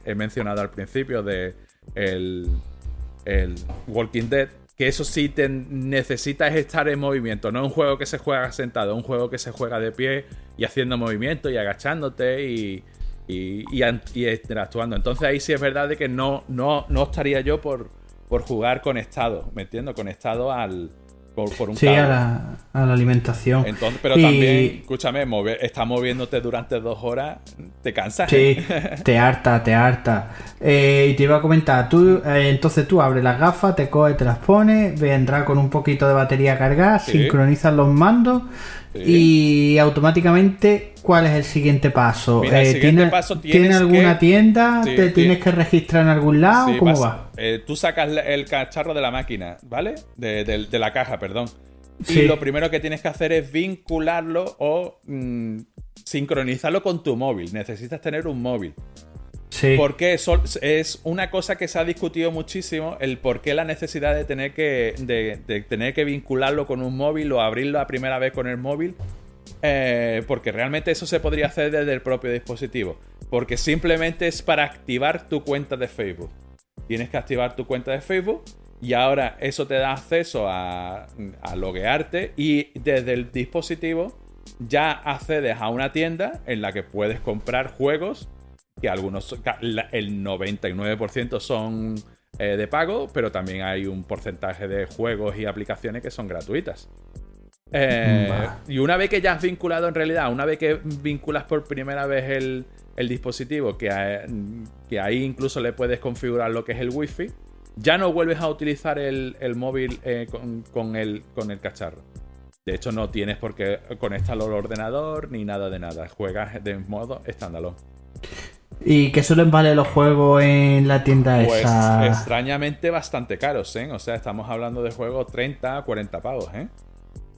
he mencionado al principio de el, el Walking Dead, que eso sí te necesitas estar en movimiento, no un juego que se juega sentado, un juego que se juega de pie y haciendo movimiento y agachándote y, y, y y interactuando. Entonces ahí sí es verdad de que no, no, no estaría yo por, por jugar conectado, ¿me entiendo? Conectado al por, por un Sí, a la, a la alimentación. Entonces, pero Y- también, escúchame, mover, estar moviéndote durante dos horas, te cansas. Sí, te harta, te harta. Eh, y te iba a comentar, tú, eh, entonces tú abres las gafas, te coges, te las pones, vendrá con un poquito de batería cargada, Sí. sincronizas los mandos Sí. y automáticamente, ¿cuál es el siguiente paso? Mira, el Eh, siguiente ¿tiene, paso ¿tiene tienes alguna que- tienda? Sí, ¿Te tienes que registrar en algún lado? Sí, ¿Cómo vas- va? eh, tú sacas el cacharro de la máquina, ¿vale? De, de- de la caja, perdón. Sí. Y lo primero que tienes que hacer es vincularlo o mm, sincronizarlo con tu móvil. Necesitas tener un móvil. Porque es una cosa que se ha discutido muchísimo, el por qué la necesidad de tener que, de, tener que vincularlo con un móvil o abrirlo la primera vez con el móvil. eh, porque realmente eso se podría hacer desde el propio dispositivo. Porque simplemente es para activar tu cuenta de Facebook. Tienes que activar tu cuenta de Facebook y ahora eso te da acceso a, a loguearte y desde el dispositivo ya accedes a una tienda en la que puedes comprar juegos que algunos, el 99% son eh, de pago, pero también hay un porcentaje de juegos y aplicaciones que son gratuitas. Eh, y una vez que ya has vinculado en realidad, una vez que vinculas por primera vez el, el dispositivo, que, eh, que ahí incluso le puedes configurar lo que es el wifi, ya no vuelves a utilizar el, el móvil eh, con, con el, con el cacharro. De hecho, no tienes por qué conectarlo al ordenador ni nada de nada. Juegas de modo standalone. ¿Y qué suelen valer los juegos en la tienda Pues esa? extrañamente bastante caros, ¿eh? O sea, estamos hablando de juegos 30, 40 pavos, ¿eh?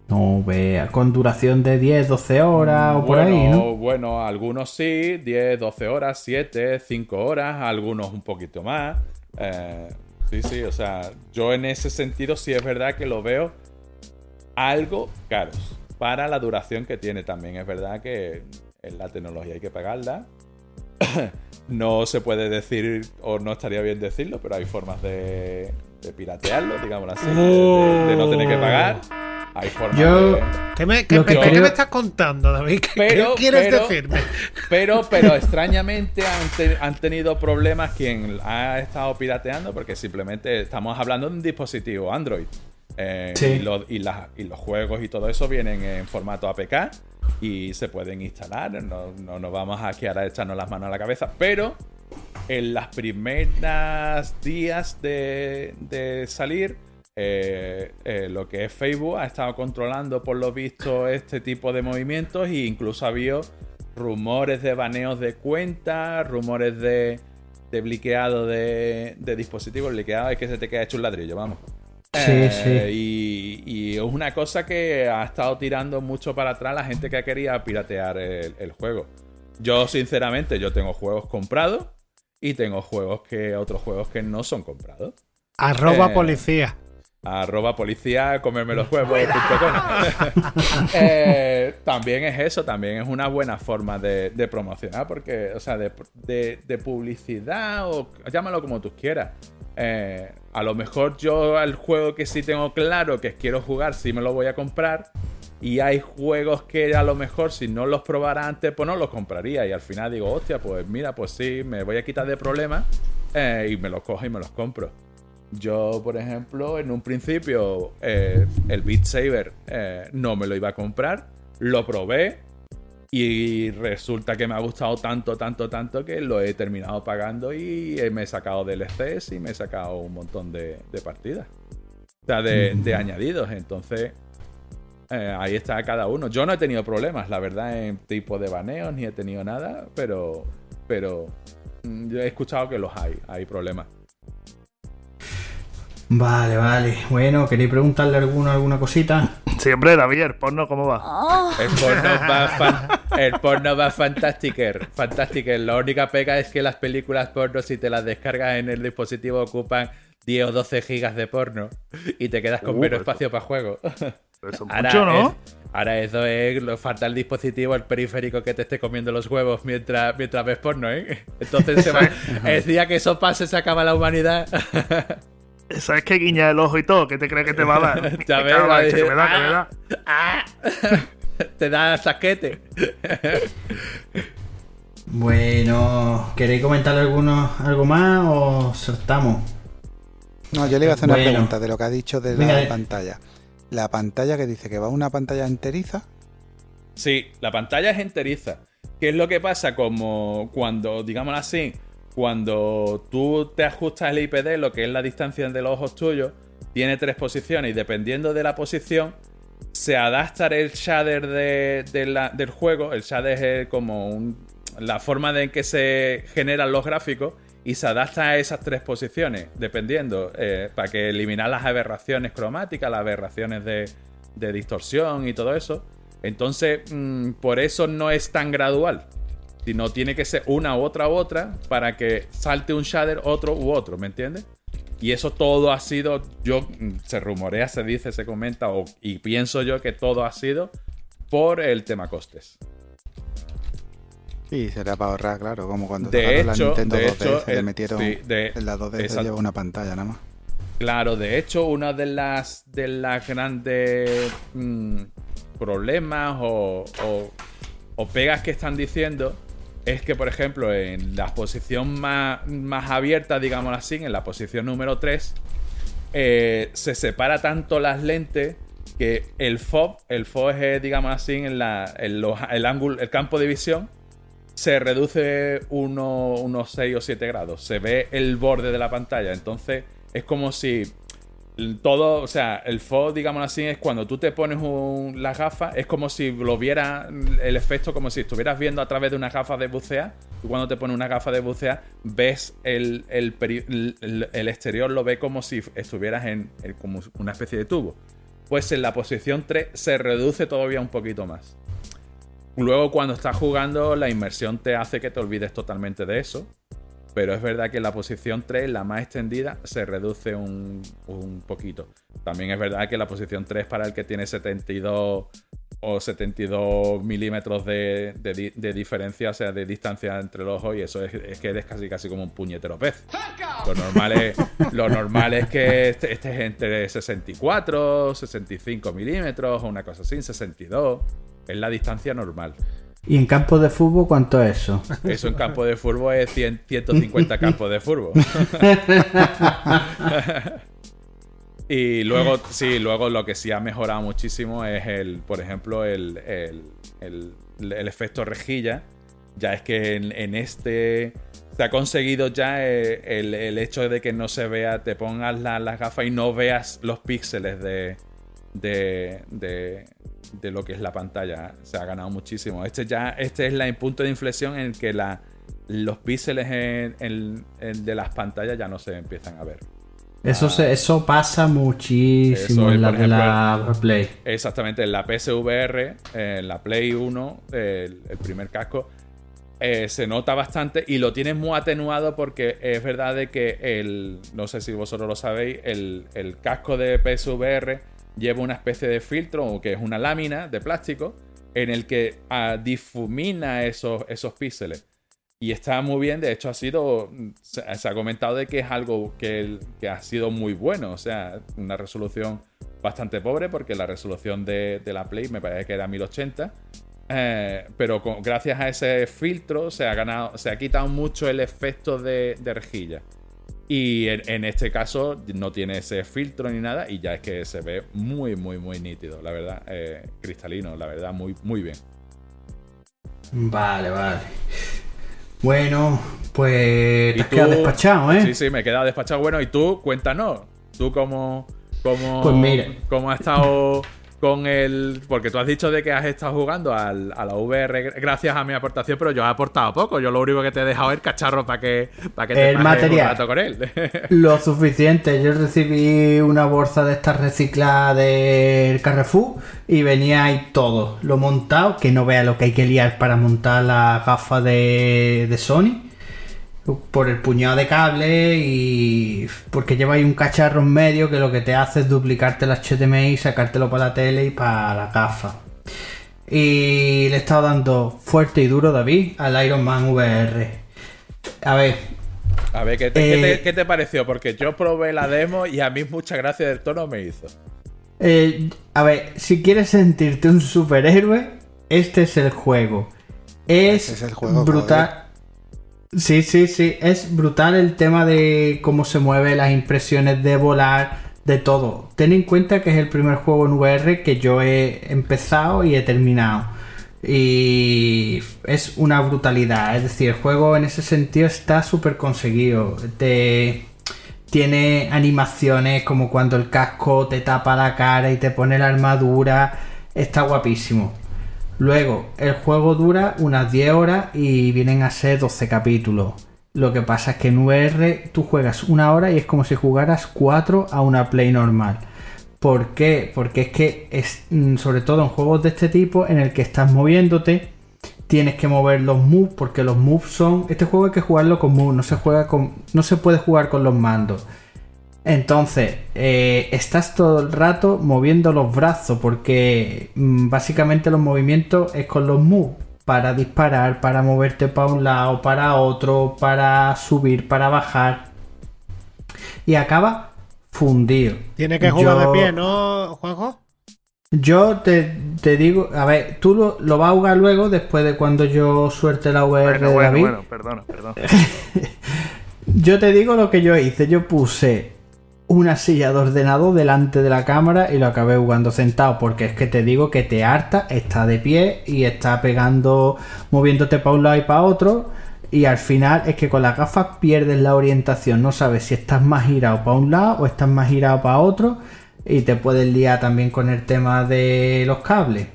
No, vea, con duración de 10, 12 horas o por bueno, ahí, ¿no? Bueno, algunos sí, 10, 12 horas, 7, 5 horas, algunos un poquito más. Eh, sí, sí, o sea, yo en ese sentido sí es verdad que lo veo algo caros para la duración que tiene también. Es verdad que en la tecnología hay que pagarla. no se puede decir, o no estaría bien decirlo, pero hay formas de, de piratearlo, digámoslo así, de, de- de no tener que pagar. Hay formas Yo- de... ¿Qué me, qué- Lo que pero ¿qué creo- me estás contando, David? ¿Qué, Pero- qué quieres pero- decirme? Pero, pero extrañamente han, te- han tenido problemas quien ha estado pirateando porque simplemente estamos hablando de un dispositivo Android. Eh, Sí. y, los- y los juegos y todo eso vienen en formato APK y se pueden instalar. No, no nos vamos aquí ahora a echarnos las manos a la cabeza. Pero en las primeras días de, de salir, eh, eh, lo que es Facebook ha estado controlando por lo visto este tipo de movimientos e incluso ha habido rumores de baneos de cuentas, rumores de, de bliqueado de, de dispositivos. Bliqueado es que se te queda hecho un ladrillo, vamos. Sí, Eh, Y, y es una cosa que ha estado tirando mucho para atrás la gente que quería piratear el, el juego. Yo, sinceramente, yo tengo juegos comprados y tengo juegos que. otros juegos que no son comprados. Arroba Eh, policía. Arroba policía, comerme los huevos. Eh, también es eso, también es una buena forma de, de promocionar, porque, o sea, de, de- de publicidad o llámalo como tú quieras. Eh, a lo mejor yo al juego que sí tengo claro que quiero jugar, sí me lo voy a comprar. Y hay juegos que a lo mejor si no los probara antes, pues no los compraría. Y al final digo, hostia, pues mira, pues sí, me voy a quitar de problemas eh, y me los cojo y me los compro. Yo, por ejemplo, en un principio eh, el Beat Saber eh, no me lo iba a comprar, lo probé y resulta que me ha gustado tanto, tanto, tanto que lo he terminado pagando y me he sacado DLCs y me he sacado un montón de, de partidas. O sea, de, de añadidos. Entonces, eh, ahí está cada uno. Yo no he tenido problemas, la verdad, en tipo de baneos, ni he tenido nada, pero, pero mm, yo he escuchado que los hay, hay problemas. Vale, vale. Bueno, ¿queréis preguntarle alguno alguna cosita? Siempre, David, el porno, ¿cómo va? El porno va, fan- el porno va fantastiker, fantastiker. La única pega es que las películas porno, si te las descargas en el dispositivo, ocupan 10 o 12 gigas de porno y te quedas con Uh, menos espacio para juego. Eso es Ahora, mucho, ¿no? es- ahora eso es lo falta el dispositivo, el periférico que te esté comiendo los huevos mientras, mientras ves porno, ¿eh? Entonces se va- el día que eso pase se acaba la humanidad. ¿Sabes que guiña el ojo y todo? ¿Qué te crees que te va a dar? Ya Me ves, la leche, que me da, que me da. ¡Ah! te da saquete. Bueno, ¿queréis comentar alguno, algo más o saltamos? No, yo le iba a hacer una pregunta de lo que ha dicho de la pantalla. La pantalla que dice que va una pantalla enteriza. Sí, la pantalla es enteriza. ¿Qué es lo que pasa? Como cuando, digámoslo así, cuando tú te ajustas el IPD, lo que es la distancia de los ojos tuyos, tiene tres posiciones y dependiendo de la posición, se adapta el shader del juego. El shader es como la forma en que se generan los gráficos y se adapta a esas tres posiciones, dependiendo, eh, para que eliminar las aberraciones cromáticas, las aberraciones de, de distorsión y todo eso. Entonces, mm, por eso no es tan gradual. Sino tiene que ser una u otra u otra para que salte un shader, otro u otro, ¿me entiendes? Y eso todo ha sido, yo, mm, se rumorea, se dice, se comenta, o- y pienso yo que todo ha sido por el tema costes. Sí, será para ahorrar, claro, como cuando De sacaron la hecho, Nintendo de 2DS hecho, le el- metieron sí, de- en la 2DS exacto. lleva una pantalla nada más. Claro, de hecho, una de las de las grandes mm, problemas o, o- o pegas que están diciendo es que, por ejemplo, en la posición más, más abierta, digamos así, en la posición número 3, eh, se separa tanto las lentes que el FOV, el FOV es, digamos así, en la, el, ángulo, el campo de visión, se reduce uno- unos 6 o 7 grados. Se ve el borde de la pantalla. Entonces es como si todo, o sea, el FOV, digamos así, es cuando tú te pones un- las gafas, es como si lo viera el efecto, como si estuvieras viendo a través de unas gafas de bucea. Tú cuando te pones una gafa de bucea, ves el, el el- exterior, lo ve como si estuvieras en, en como una especie de tubo. Pues en la posición 3 se reduce todavía un poquito más. Luego cuando estás jugando, la inmersión te hace que te olvides totalmente de eso. Pero es verdad que la posición 3, la más extendida, se reduce un, un poquito. También es verdad que la posición 3 para el que tiene 72 o 72 milímetros de, de di- de diferencia, o sea, de distancia entre los ojos, y eso es, es que eres casi casi como un puñetero pez. Lo normal es, lo normal es que este, este es entre 64, 65 milímetros, o una cosa así, 62. Es la distancia normal. ¿Y en campos de fútbol cuánto es eso? Eso en campo de fútbol es 100 150 campos de fútbol. y luego, sí, luego lo que sí ha mejorado muchísimo es el, por ejemplo, el, el, el- el efecto rejilla. Ya es que en, en este se ha conseguido ya eh, el, el hecho de que no se vea, te pongas la- las gafas y no veas los píxeles de, de, de, de lo que es la pantalla. Se ha ganado muchísimo. Este ya, este es la, el punto de inflexión en el que la, los píxeles en- en- en- de las pantallas ya no se empiezan a ver. Eso, se, eso pasa muchísimo Eso en la de la Play. Exactamente, en la PSVR, en la Play 1, el, el primer casco, eh, se nota bastante y lo tienes muy atenuado porque es verdad de que el, no sé si vosotros lo sabéis, el, el casco de PSVR lleva una especie de filtro, que es una lámina de plástico, en el que ah, difumina esos, esos píxeles. Y está muy bien, de hecho ha sido, se, ha comentado de que es algo que, que ha sido muy bueno, o sea, una resolución bastante pobre porque la resolución de, de la Play me parece que era 1080. eh, pero gracias a ese filtro se ha ganado, se ha quitado mucho el efecto de, de rejilla. Y en, en este caso no tiene ese filtro ni nada y ya es que se ve muy, muy, muy nítido, la verdad. eh, cristalino, la verdad, muy, muy bien. Vale, vale. Bueno, pues te ¿Y has quedado despachado, ¿eh? Sí, sí, me he quedado despachado. Bueno, y tú, cuéntanos. ¿Tú cómo, cómo, Pues mira. cómo has estado con el...? Porque tú has dicho de que has estado jugando al- a la VR gracias a mi aportación, pero yo he aportado poco. Yo lo único que te he dejado es el cacharro para que, para que te El pases material. un rato con él. Lo suficiente. Yo recibí una bolsa de estas recicladas del Carrefour y venía ahí todo. Lo montado, que no vea lo que hay que liar para montar la gafa de, de Sony. Por el puñado de cable y porque lleva ahí un cacharro en medio que lo que te hace es duplicarte el HDMI, sacártelo para la tele y para la gafa. Y le he estado dando fuerte y duro, David, al Iron Man VR. A ver, A ver, ¿qué te, qué te- Eh, qué te pareció? Porque yo probé la demo y a mí mucha gracia del tono me hizo. Eh, a ver, si quieres sentirte un superhéroe, este es el juego. Es, Ese es el juego, brutal. Sí, sí, sí. Es brutal el tema de cómo se mueve, las impresiones de volar, de todo. Ten en cuenta que es el primer juego en VR que yo he empezado y he terminado. Y es una brutalidad. Es decir, el juego en ese sentido está súper conseguido. Te, tiene animaciones como cuando el casco te tapa la cara y te pone la armadura. Está guapísimo. Luego, el juego dura unas 10 horas y vienen a ser 12 capítulos. Lo que pasa es que en VR tú juegas una hora y es como si jugaras 4 a una play normal. ¿Por qué? Porque es que es mm, sobre todo en juegos de este tipo en el que estás moviéndote, tienes que mover los moves porque los moves son este juego hay que jugarlo con moves, no se juega con no se puede jugar con los mandos. Entonces, eh, estás todo el rato moviendo los brazos porque mm, básicamente los movimientos es con los moves. Para disparar, para moverte para un lado, para otro, para subir, para bajar. Y acaba fundido. Tiene que jugar Yo- de pie, ¿no, Juanjo? Yo te, te digo, a ver, tú lo, lo vas a jugar luego después de cuando yo suelte la VR Bueno, de bueno, David. bueno, perdona, perdona. Yo te digo lo que yo hice. Yo puse una silla de ordenador delante de la cámara y lo acabé jugando sentado. Porque es que te digo que te harta, está de pie y está pegando, moviéndote para un lado y para otro. Y al final es que con las gafas pierdes la orientación. No sabes si estás más girado para un lado o estás más girado para otro. Y te puedes liar también con el tema de los cables.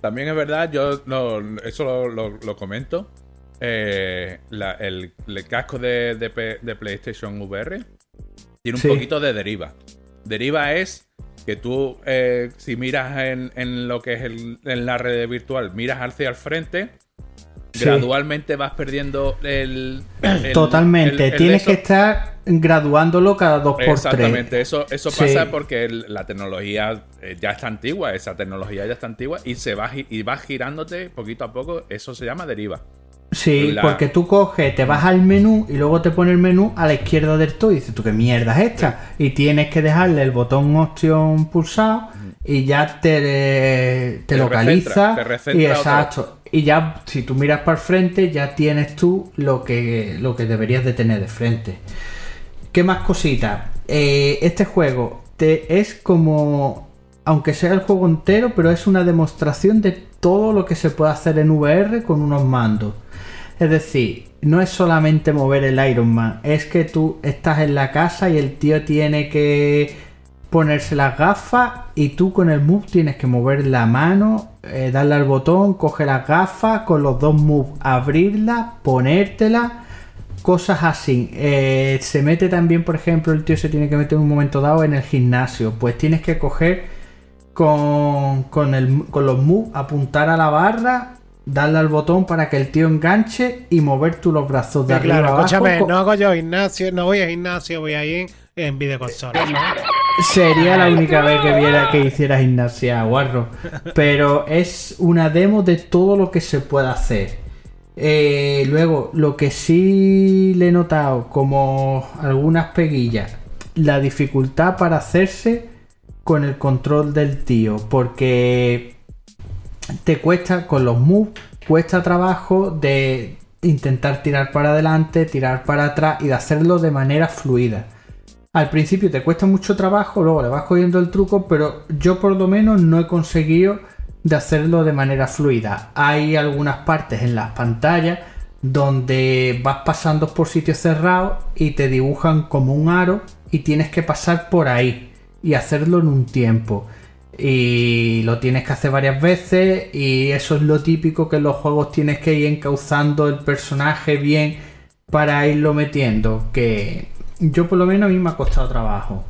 También es verdad, yo no, eso lo, lo- comento. eh, el, el casco de, de de PlayStation VR tiene un Sí. poquito de deriva. Deriva es que tú, eh, si miras en, en lo que es el- en la red virtual, miras hacia el frente, Sí. gradualmente vas perdiendo el. el- Totalmente. el- Tienes eso. que estar graduándolo cada 2x3. Exactamente, eso, eso Sí. pasa porque la tecnología eh, ya está antigua, esa tecnología ya está antigua y se va y vas girándote poquito a poco, eso se llama deriva. Sí, La- porque tú coges, te vas al menú y luego te pone el menú a la izquierda del todo y dices, ¿tú qué mierda es esta? Y tienes que dejarle el botón opción pulsado y ya te, te, Te localiza. recentra, te recentra y exacto. Y ya, si tú miras para el frente, ya tienes tú lo que, lo que deberías de tener de frente. ¿Qué más cositas? Eh, este juego te, es como, aunque sea el juego entero, pero es una demostración de todo lo que se puede hacer en VR con unos mandos. Es decir, no es solamente mover el Iron Man, es que tú estás en la casa y el tío tiene que ponerse las gafas y tú con el move tienes que mover la mano, eh, darle al botón, coge las gafas, con los dos moves abrirla, ponértela, cosas así. Eh, se mete también, por ejemplo, el tío se tiene que meter en un momento dado en el gimnasio, pues tienes que coger con, con, el, con los moves, apuntar a la barra, darle al botón para que el tío enganche y mover tú los brazos de Sí, arriba claro, a abajo. escúchame, no hago yo gimnasio, no voy a gimnasio, voy ahí en, en videoconsola. Sería la única vez que viera que hiciera gimnasia, guarro. Pero es una demo de todo lo que se puede hacer. Eh, luego, lo que sí le he notado, como algunas peguillas, la dificultad para hacerse con el control del tío. Porque te cuesta con los moves, cuesta trabajo de intentar tirar para adelante, tirar para atrás y de hacerlo de manera fluida. Al principio te cuesta mucho trabajo, luego le vas cogiendo el truco, pero yo por lo menos no he conseguido de hacerlo de manera fluida. Hay algunas partes en las pantallas donde vas pasando por sitios cerrados y te dibujan como un aro y tienes que pasar por ahí y hacerlo en un tiempo. Y lo tienes que hacer varias veces y eso es lo típico que en los juegos tienes que ir encauzando el personaje bien para irlo metiendo. Que yo por lo menos a mí me ha costado trabajo.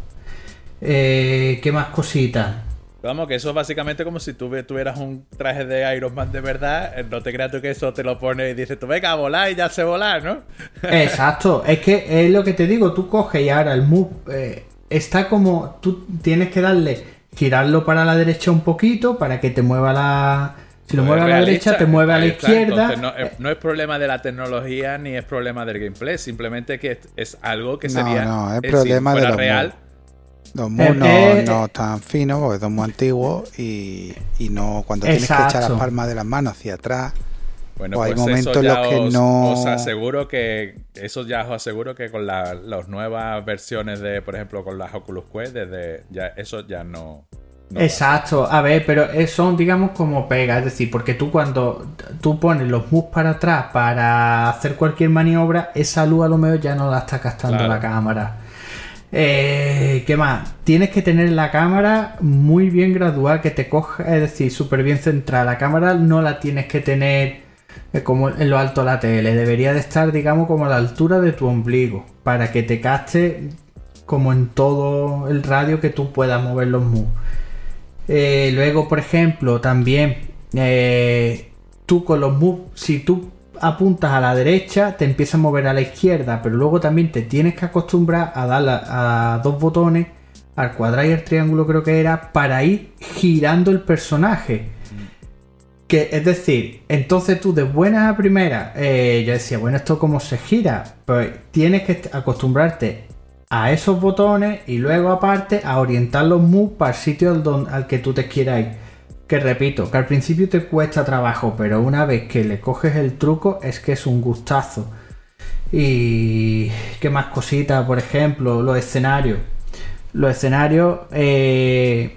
Eh, ¿Qué más cositas? Vamos, que eso es básicamente como si tú tuvieras un traje de Iron Man de verdad. eh, No te creas tú que eso te lo pones y dices tú, venga, a volar y ya sé volar, ¿no? Exacto, es que es lo que te digo, tú coges y ahora el move eh, está como, tú tienes que darle, girarlo para la derecha un poquito para que te mueva la... Si lo Pues mueve a la derecha, te mueve a la está, izquierda. entonces no, es- no es problema de la tecnología ni es problema del gameplay, simplemente que es, es algo que No, sería. no, es eh, problema de los real. moves no, eh, no tan finos porque son muy antiguos y, y no cuando tienes que echar las palmas de las manos hacia atrás. Bueno, O hay pues momentos en los que os, no- os aseguro que. Eso ya os aseguro que con la- las nuevas versiones de, por ejemplo, con las Oculus Quest, desde. Ya, eso ya no. no va. Exacto, a ver, pero eh, son digamos como pega, es decir, porque tú cuando tú pones los moves para atrás para hacer cualquier maniobra, esa luz a lo mejor ya no la está Claro. la cámara. Eh, ¿Qué más? Tienes que tener la cámara muy bien gradual, que te coja, es decir, súper bien centrada. La cámara no la tienes que tener como en lo alto la tele, debería de estar, digamos, como a la altura de tu ombligo, para que te caste como en todo el radio que tú puedas mover los moves. Eh, luego, por ejemplo, también eh, tú con los moves, si tú apuntas a la derecha, te empieza a mover a la izquierda, pero luego también te tienes que acostumbrar a dar a dos botones, al cuadrado y al triángulo creo que era, para ir girando el personaje. Que es decir, entonces tú de buena a primera, eh, yo decía, bueno, ¿esto cómo se gira? Pues tienes que acostumbrarte a esos botones y luego aparte a orientar los moves para el sitio al, don- al que tú te quieras ir. Que repito, que al principio te cuesta trabajo, pero una vez que le coges el truco es que es un gustazo. Y qué más cositas, por ejemplo, los escenarios. Los escenarios, eh,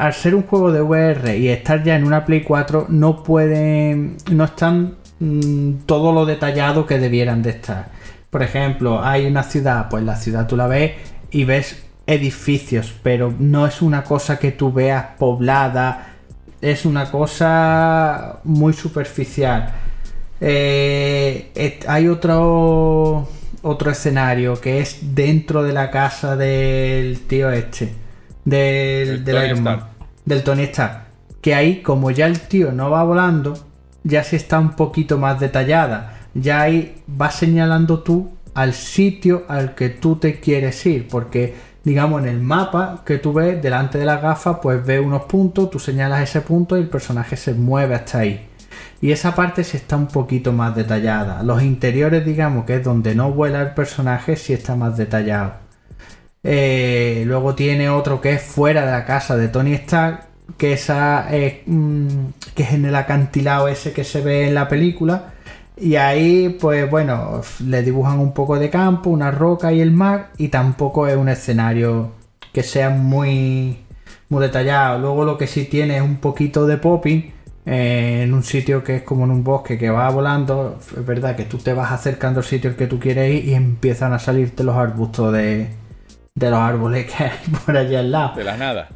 al ser un juego de VR y estar ya en una Play 4, no pueden, no están mm, todo lo detallado que debieran de estar. Por ejemplo, hay una ciudad, pues la ciudad tú la ves y ves edificios, pero no es una cosa que tú veas poblada, es una cosa muy superficial. Eh, hay otro otro escenario que es dentro de la casa del tío este, del, Del Iron Man. Del Tony Stark. Que ahí, como ya el tío no va volando, ya sí está un poquito más detallada. Ya ahí vas señalando tú al sitio al que tú te quieres ir, porque digamos en el mapa que tú ves delante de la gafa, pues ves unos puntos, tú señalas ese punto y el personaje se mueve hasta ahí. Y esa parte sí está un poquito más detallada. Los interiores, digamos, que es donde no vuela el personaje, sí está más detallado. Eh, luego tiene otro que es fuera de la casa de Tony Stark, que esa es, mm, que es en el acantilado ese que se ve en la película. Y ahí, pues bueno, le dibujan un poco de campo, una roca y el mar, y tampoco es un escenario que sea muy, muy detallado. Luego lo que sí tiene es un poquito de popping eh, en un sitio que es como en un bosque que va volando. Es verdad que tú te vas acercando al sitio al que tú quieres ir y empiezan a salirte los arbustos de, de los árboles que hay por allí al lado. De la nada.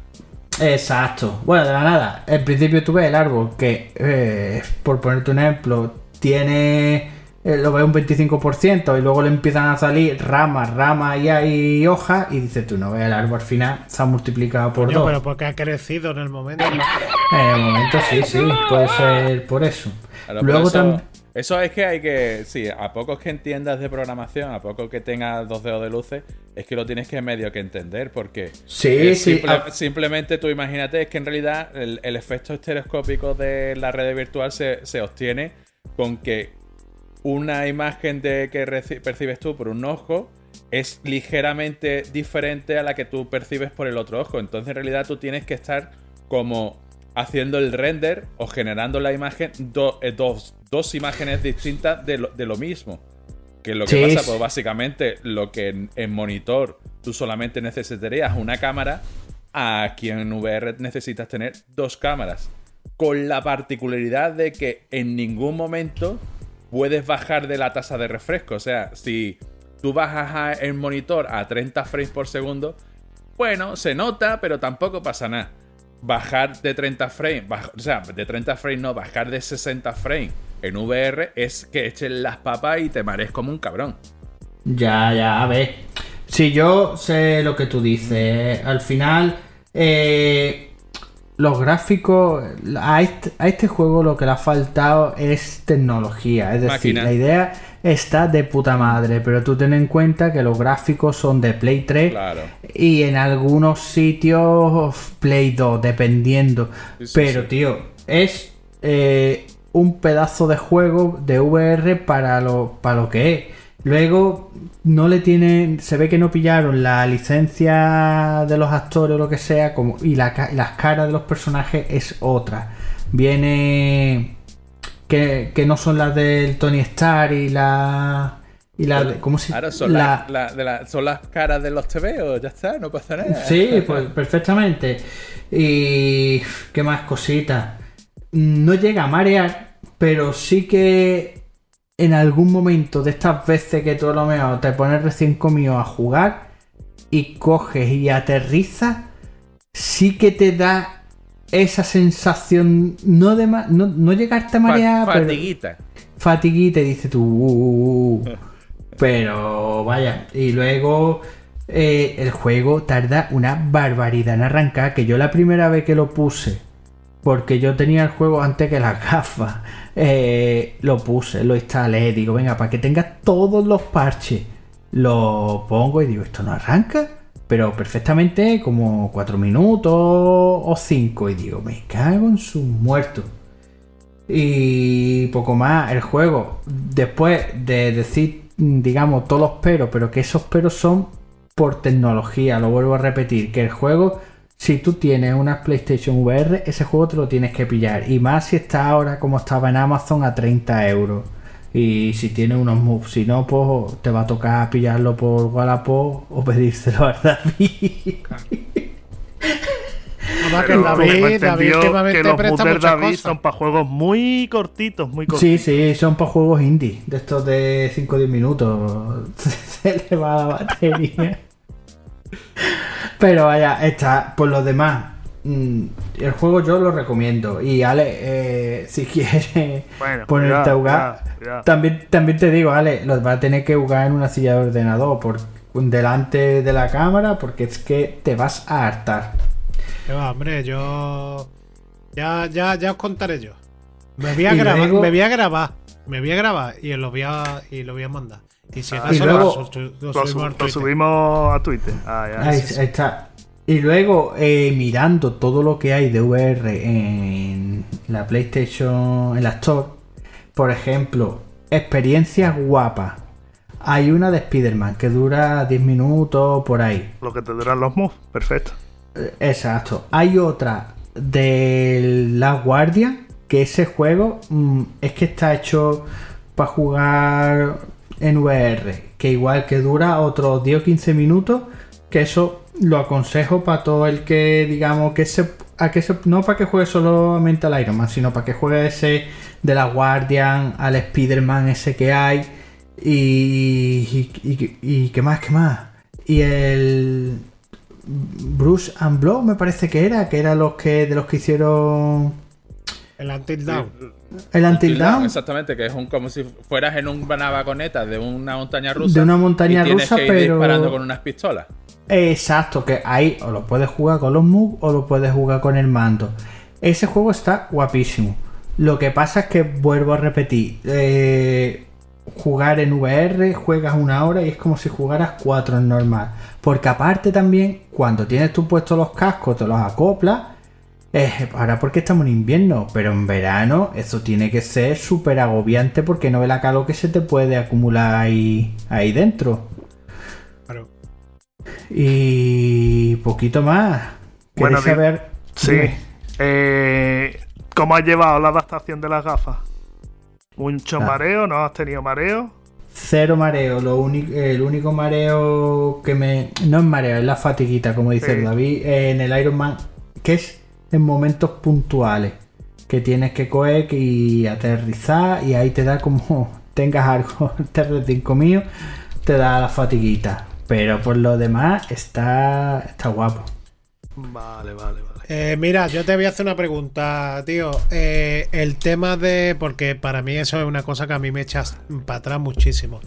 Exacto. Bueno, de la nada. En principio tú ves el árbol que, eh, por ponerte un ejemplo, tiene. eh, lo ves un 25% y luego le empiezan a salir ramas, ramas y hay hojas y dices tú no ves el árbol al final se ha multiplicado por Coño, dos. pero porque ha crecido en el momento. En el momento sí, sí, puede ser por eso. Claro, luego eso, eso es que hay que. Sí, a pocos que entiendas de programación, a poco que tengas dos dedos de luces, es que lo tienes que medio que entender, porque. Sí, sí, simple- ah. Simplemente tú imagínate, es que en realidad el, el efecto estereoscópico de la red virtual se, se obtiene con que una imagen de que percibes tú por un ojo es ligeramente diferente a la que tú percibes por el otro ojo. Entonces, en realidad, tú tienes que estar como haciendo el render o generando la imagen, do- eh, dos, dos imágenes distintas de lo, de lo mismo. Que lo que Sí, pasa, pues básicamente, lo que en, en monitor tú solamente necesitarías una cámara, aquí en VR necesitas tener dos cámaras. Con la particularidad de que en ningún momento puedes bajar de la tasa de refresco. O sea, si tú bajas a- el monitor a 30 frames por segundo, bueno, se nota, pero tampoco pasa nada. Bajar de 30 frames, o sea, de 30 frames no, bajar de 60 frames en VR es que echen las papas y te marees como un cabrón. Ya, ya, a ver. Si yo sé lo que tú dices, al final, eh, los gráficos, a este, a este juego lo que le ha faltado es tecnología. Es decir, Máquina. la idea está de puta madre, pero tú ten en cuenta que los gráficos son de Play 3 Claro. y en algunos sitios Play 2, dependiendo. Sí, sí, Pero, sí. tío, es eh, un pedazo de juego de VR para lo, para lo que es. Luego, no le tienen. Se ve que no pillaron la licencia de los actores o lo que sea, como, y la las caras de los personajes es otra. Viene. Que, que no son las del Tony Stark y la. Y la de- ¿Cómo se Ahora son, la- la- la- de la- son las caras de los TVO, ya está, no pasa nada. Sí, pues perfectamente. Y qué más cositas. No llega a marear, pero sí que en algún momento de estas veces que tú a lo mejor te pones recién comido a jugar y coges y aterrizas, sí que te da esa sensación, no de ma- no, no llegarte a marear, pero fatiguita. fatiguita y dice tú. "Uh, uh, uh". Pero vaya, y luego eh, el juego tarda una barbaridad en arrancar. Que yo la primera vez que lo puse, porque yo tenía el juego antes que las gafas, eh, lo puse, lo instalé. Digo, venga, para que tenga todos los parches, lo pongo y digo, esto no arranca. Pero perfectamente como 4 minutos o 5. Y digo, me cago en sus muertos. Y poco más, el juego, después de decir, digamos, todos los peros, pero que esos peros son por tecnología, lo vuelvo a repetir, que el juego, si tú tienes una PlayStation VR, ese juego te lo tienes que pillar. Y más si está ahora como estaba en Amazon a 30 euros. Y si tiene unos moves, si no, pues te va a tocar pillarlo por Wallapop o pedírselo a David. Además que Pero David, David últimamente que los presta muchas David cosas. son para juegos muy cortitos, muy Sí, cortitos. sí, son para juegos indie, de estos de 5 o 10 minutos. Se le va la batería. Pero vaya, está, por lo demás, mm, el juego yo lo recomiendo. Y Ale, eh, si quieres Bueno, ponerte cuidado, a jugar, cuidado, cuidado. También, también te digo, Ale, lo vas a tener que jugar en una silla de ordenador por, delante de la cámara porque es que te vas a hartar. Que va, hombre, yo. Ya, ya, ya os contaré yo. Me voy a grabar, luego- me voy a grabar, me voy a grabar y lo voy a, y lo voy a mandar. Y si Ah, acaso y luego- lo, lo subimos lo subimos a Twitter. Ah, ya. Ahí, sí, sí. ahí está. Y luego, eh, mirando todo lo que hay de VR en la PlayStation, en la Store, por ejemplo, experiencias guapas. Hay una de Spider-Man que dura 10 minutos por ahí. Lo que te duran los moves. Perfecto. Eh, Exacto. Hay otra de La Guardia, que ese juego mm, es que está hecho para jugar en VR, que igual que dura otros 10 o 15 minutos, que eso lo aconsejo para todo el que digamos que se, a que se- no para que juegue solamente al Iron Man, sino para que juegue ese de la Guardian, al Spider-Man ese que hay y, y, y, y qué más, qué más. Y el Bruce and Blow me parece que era, que era los que de los que hicieron El Until Down. El Until Down. Exactamente, que es un, como si fueras en una vagoneta de una montaña rusa. De una montaña y tienes rusa, que ir pero- disparando con unas pistolas. Exacto, que ahí o lo puedes jugar con los moves o lo puedes jugar con el mando. Ese juego está guapísimo. Lo que pasa es que vuelvo a repetir, eh, jugar en VR juegas una hora y es como si jugaras cuatro en normal. Porque aparte también, cuando tienes tú puestos los cascos, te los acoplas. Eh, ahora porque estamos en invierno, pero en verano eso tiene que ser súper agobiante porque no ve la calor que se te puede acumular ahí, ahí dentro. Claro. Y poquito más. Bueno, ¿Queréis di- saber? Sí. Eh, ¿Cómo has llevado la adaptación de las gafas? ¿Mucho Ah. mareo? ¿No has tenido mareo? Cero mareo, lo único, el único mareo que me. No es mareo, es la fatiguita, como dice Sí. David, en el Iron Man, que es en momentos puntuales, que tienes que coger y aterrizar, y ahí te da como tengas algo, TR5 mío, te da la fatiguita. Pero por lo demás, está, está guapo. Vale, vale, vale. Eh, mira, yo te voy a hacer una pregunta, tío. Eh, el tema de. Porque para mí eso es una cosa que a mí me echas para atrás muchísimo.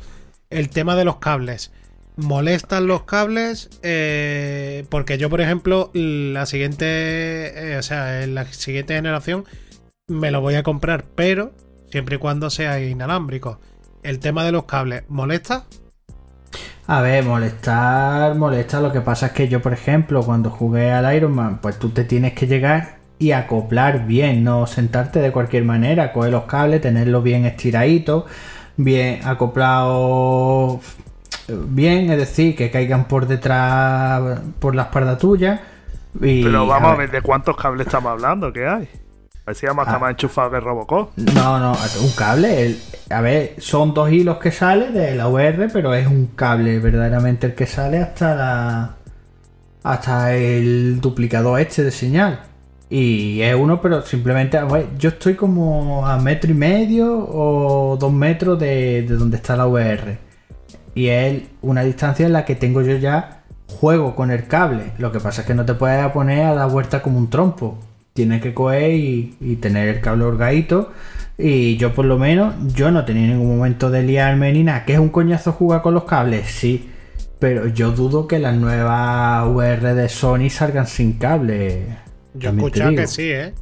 El tema de los cables. ¿Molestan los cables? Eh, porque yo, por ejemplo, la siguiente. eh, o sea, en la siguiente generación me lo voy a comprar, pero siempre y cuando sea inalámbrico. El tema de los cables, ¿molesta? A ver, molestar, molesta. Lo que pasa es que yo, por ejemplo, cuando jugué al Iron Man, pues tú te tienes que llegar y acoplar bien, no sentarte de cualquier manera, coger los cables, tenerlos bien estiraditos, bien acoplados, bien, es decir, que caigan por detrás, por la espalda tuya. Y, Pero vamos a ver, de cuántos cables estamos hablando, ¿qué hay? A ver si vamos a Ah. más enchufados que Robocop. No, no, un cable. el- a ver, son dos hilos que sale de la UR, pero es un cable verdaderamente el que sale hasta la. hasta el duplicador este de señal. Y es uno, pero simplemente, ver, yo estoy como a metro y medio o dos metros de, de donde está la UR. Y es una distancia en la que tengo yo ya juego con el cable. Lo que pasa es que no te puedes poner a dar vuelta como un trompo. Tienes que coger y, y tener el cable orgadito. Y yo por lo menos, yo no tenía ningún momento de liarme ni nada. ¿Que es un coñazo jugar con los cables? Sí. Pero yo dudo que las nuevas UR de Sony salgan sin cable. Yo escucho que sí, ¿eh?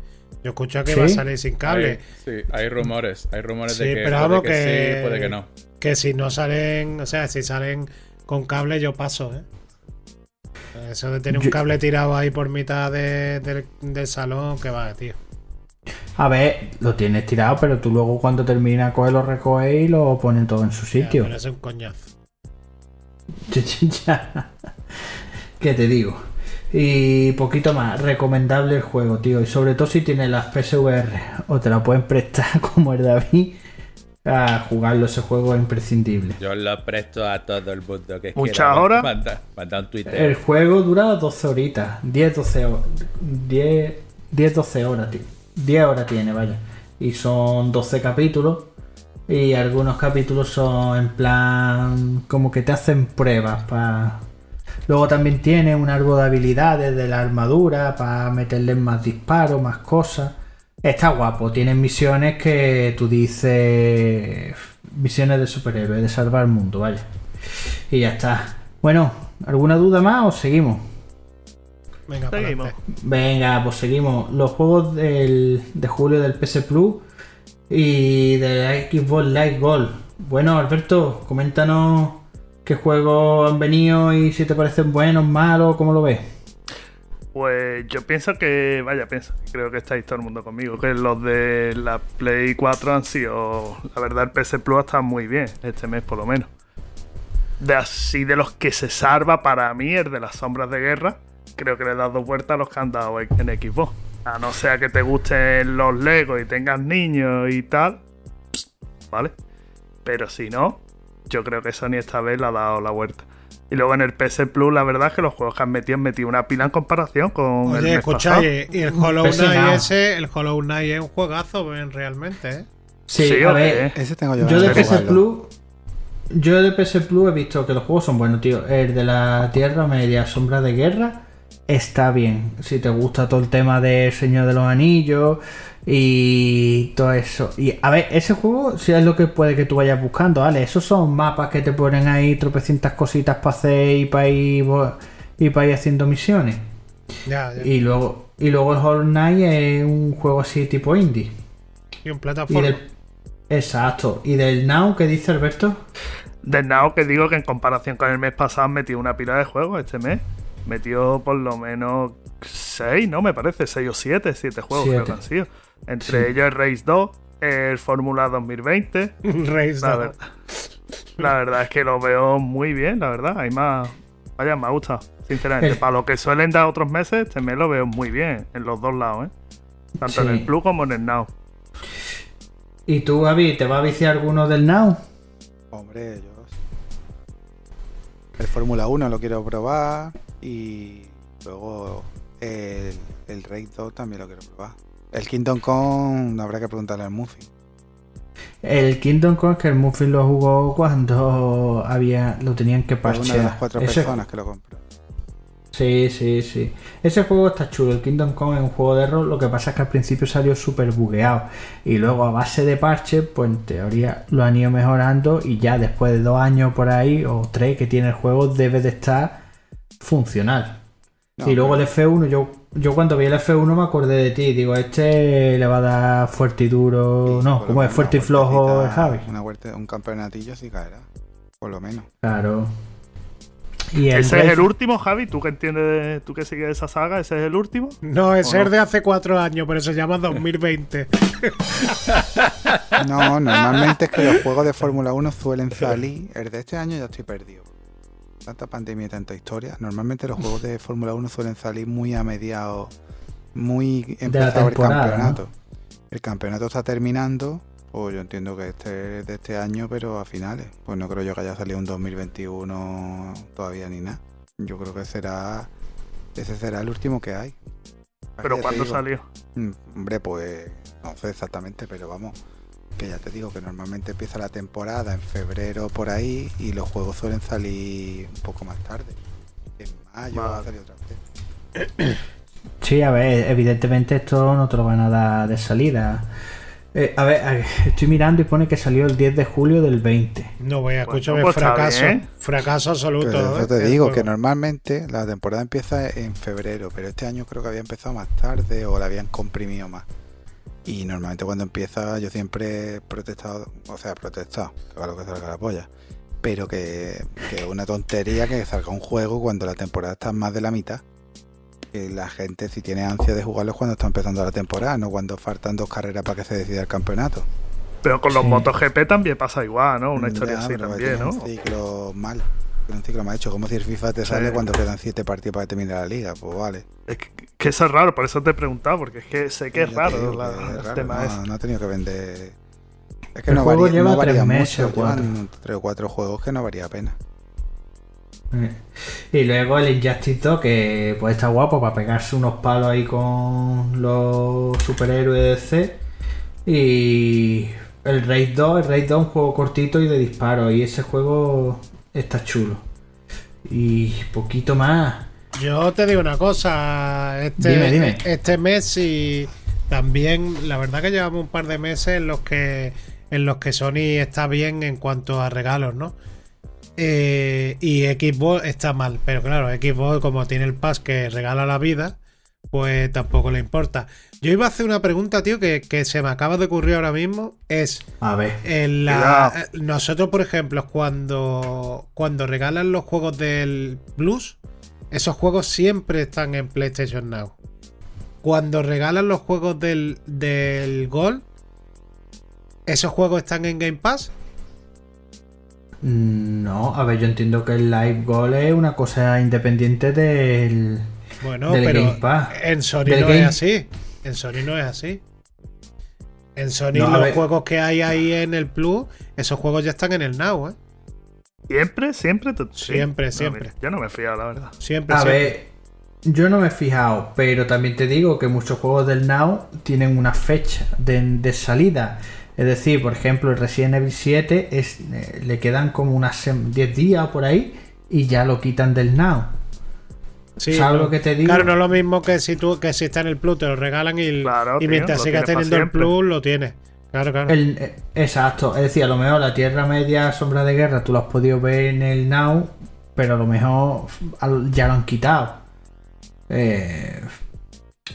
Yo escucho que ¿Sí? va a salir sin cable. Hay, sí, hay rumores. Hay rumores Sí, de que, pero puede que, que- sí, puede que no. Que si no salen, o sea, si salen con cable, yo paso, ¿eh? Eso de tener un cable tirado ahí por mitad de- del- del salón, que va, tío. A ver, lo tienes tirado, pero tú luego cuando terminas coge lo recoge y lo pones todo en su Ya, sitio. pero eso es un coñazo. Ya. ¿Qué te digo? Y poquito más, recomendable el juego, tío. Y sobre todo si tienes las PSVR o te la pueden prestar como el David a jugarlo. Ese juego es imprescindible. Yo lo presto a todo el mundo que ¿Muchas quiera. horas? Manda, manda un Twitter. El juego dura 12 horitas, 10-12 horas. 10-12 horas, tío. 10 horas tiene, vaya. Y son 12 capítulos. Y algunos capítulos son en plan. como que te hacen pruebas para. Luego también tiene un árbol de habilidades de la armadura para meterle más disparos, más cosas. Está guapo, tiene misiones que tú dices. Misiones de superhéroe, de salvar el mundo, vaya. Y ya está. Bueno, ¿alguna duda más o seguimos? Venga, Seguimos. Venga, pues seguimos. Los juegos del- de julio del PS Plus y de la Xbox Live Gold. Bueno, Alberto, coméntanos qué juegos han venido y si te parecen buenos, malos, ¿cómo lo ves? Pues yo pienso que, vaya, pienso, creo que estáis todo el mundo conmigo, que los de la Play 4 han sido, la verdad, el PS Plus está muy bien, este mes por lo menos. De así de los que se salva para mí, el de las sombras de guerra, creo que le he dado vuelta a los que han dado en Xbox. A no ser que te gusten los Legos y tengas niños y tal, ¿vale? Pero si no, yo creo que Sony esta vez le ha dado la vuelta. Y luego en el PS Plus, la verdad es que los juegos que han metido han metido una pila en comparación con el Oye, pasado. escucháis, y el Hollow PS Knight ese, el Hollow Knight es un juegazo, ven, realmente, ¿eh? Sí, Sí, a ¿o ver, qué? Ese tengo yo. yo de PS. Plus. Yo de PS Plus he visto que los juegos son buenos, tío. El de la Tierra Media, Sombra de Guerra, está bien. Si te gusta todo el tema de Señor de los Anillos y todo eso. Y a ver, ese juego, si es lo que puede que tú vayas buscando, ¿vale? Esos son mapas que te ponen ahí tropecientas cositas para hacer y para ir, y para ir haciendo misiones. Ya, ya. Y luego, y luego el Hollow Knight es un juego así tipo indie. Y un Y plataforma. del, exacto. ¿Y del Now qué dice Alberto? Del Now que digo que en comparación con el mes pasado han metido una pila de juegos este mes. Metió por lo menos 6, ¿no? Me parece, 6 o 7, 7 juegos creo que han sido. Entre ellos el Race 2, el Fórmula 2020. Race La, Dog. ver- la verdad es que lo veo muy bien, la verdad. Hay más. Vaya, me ha gustado, sinceramente. El- Para lo que suelen dar otros meses, mes lo veo muy bien, en los dos lados, ¿eh? Tanto en el Plus como en el Now. ¿Y tú, Gaby, te va a viciar alguno del Now? Hombre, yo. El Fórmula 1 lo quiero probar. Y luego el, el Raid 2 también lo quiero probar. El Kingdom Come habrá que preguntarle al Muffin. El Kingdom Come que el Muffin lo jugó cuando había lo tenían que Fue parchear. una de las cuatro Ese- personas que lo compró. Sí, sí, sí. Ese juego está chulo. El Kingdom Come es un juego de rol. Lo que pasa es que al principio salió súper bugueado. Y luego a base de parche, pues en teoría lo han ido mejorando. Y ya después de dos años por ahí, o tres que tiene el juego, debe de estar funcional. No, y luego el F1, yo, yo cuando vi el F1 me acordé de ti. Digo, este le va a dar fuerte y duro. Sí, no, como es fuerte y flojo el Javi. Una vuelta, un campeonatillo sí caerá. Por lo menos. Claro. Y el Ese es el último, Javi. Tú que entiendes, tú que sigues esa saga, ese es el último. No, ese ¿O es no? de hace cuatro años, pero se llama 2020. No, normalmente es que los juegos de Fórmula 1 suelen salir. El de este año ya estoy perdido. Tanta pandemia y tanta historia. Normalmente los juegos de Fórmula 1 suelen salir muy a mediados, muy empezado el campeonato. El campeonato está terminando. Pues yo entiendo que este es de este año, pero a finales. Pues no creo yo que haya salido un 2021 todavía ni nada. Yo creo que será. Ese será el último que hay. Pero ¿cuándo salió? Mm, Hombre, pues no sé exactamente, pero vamos, que ya te digo que normalmente empieza la temporada en febrero por ahí y los juegos suelen salir un poco más tarde. En mayo va a salir otra vez. Sí, a ver, evidentemente esto no te lo van a dar de salida. Eh, a ver, a ver, estoy mirando y pone que salió el 10 de julio del 20. No, voy a escuchar pues fracaso. bien. Fracaso absoluto. Pero eso ¿eh? te digo que normalmente la temporada empieza en febrero, pero este año creo que había empezado más tarde o la habían comprimido más. Y normalmente cuando empieza yo siempre he protestado, o sea, protestado, que haga lo que salga la polla. Pero que, que es una tontería que salga un juego cuando la temporada está en más de la mitad. Que la gente si tiene ansia de jugarlo es cuando está empezando la temporada, no cuando faltan dos carreras para que se decida el campeonato. Pero con los Sí. MotoGP también pasa igual, ¿no? Una historia Ya, así también, tiene ¿no? Un ciclo mal. Un ciclo mal hecho. Como si el FIFA te Sí. sale cuando quedan siete partidos para que termine la liga. Pues vale. Es que, que eso es raro, por eso te he preguntado, porque es que sé que es raro, digo la- que es el tema no, ese. no ha tenido que vender. Es que El no juego varía, lleva no varía tres mucho. meses o cuatro. Llevan tres o cuatro juegos que no varía pena. Y luego el Injustice 2, que pues está guapo para pegarse unos palos ahí con los superhéroes de DC. Y el Raid 2, el Raid 2 es un juego cortito y de disparo. Y ese juego está chulo. Y poquito más. Yo te digo una cosa, este, Dime, dime. este mes y también, la verdad que llevamos un par de meses en los que en los que Sony está bien en cuanto a regalos, ¿no? Eh, y Xbox está mal, pero claro, Xbox como tiene el pass que regala la vida, pues tampoco le importa. Yo iba a hacer una pregunta, tío, que, que se me acaba de ocurrir ahora mismo, es A ver. en la- nosotros, por ejemplo, cuando, cuando regalan los juegos del Plus, esos juegos siempre están en PlayStation Now. Cuando regalan los juegos del, del Gold, ¿esos juegos están en Game Pass? Mm, No, a ver, yo entiendo que el Live Goal es una cosa independiente del. Bueno, Del pero Game Pass. en Sony Del no Game- es así. En Sony no es así. En Sony No, los ver. juegos que hay ahí en el Plus, esos juegos ya están en el Now, ¿eh? ¿Siempre? ¿Siempre? tú- sí. Siempre, No, siempre. me- yo no me fío, la verdad. Siempre, A siempre. ver, yo no me he fijado, pero también te digo que muchos juegos del Now tienen una fecha de, de salida. Es decir, por ejemplo, el Resident Evil 7 es, eh, le quedan como unas sem- 10 días por ahí y ya lo quitan del Now. Sí, ¿Sabes no. lo que te digo? Claro, no es lo mismo que si tú que si está en el Plus te lo regalan y, Claro, y tío, mientras sigas teniendo el. Plus lo tienes. El- eh, exacto, es decir, a lo mejor la Tierra Media, Sombra de Guerra, tú lo has podido ver en el Now, pero a lo mejor ya lo han quitado. Eh,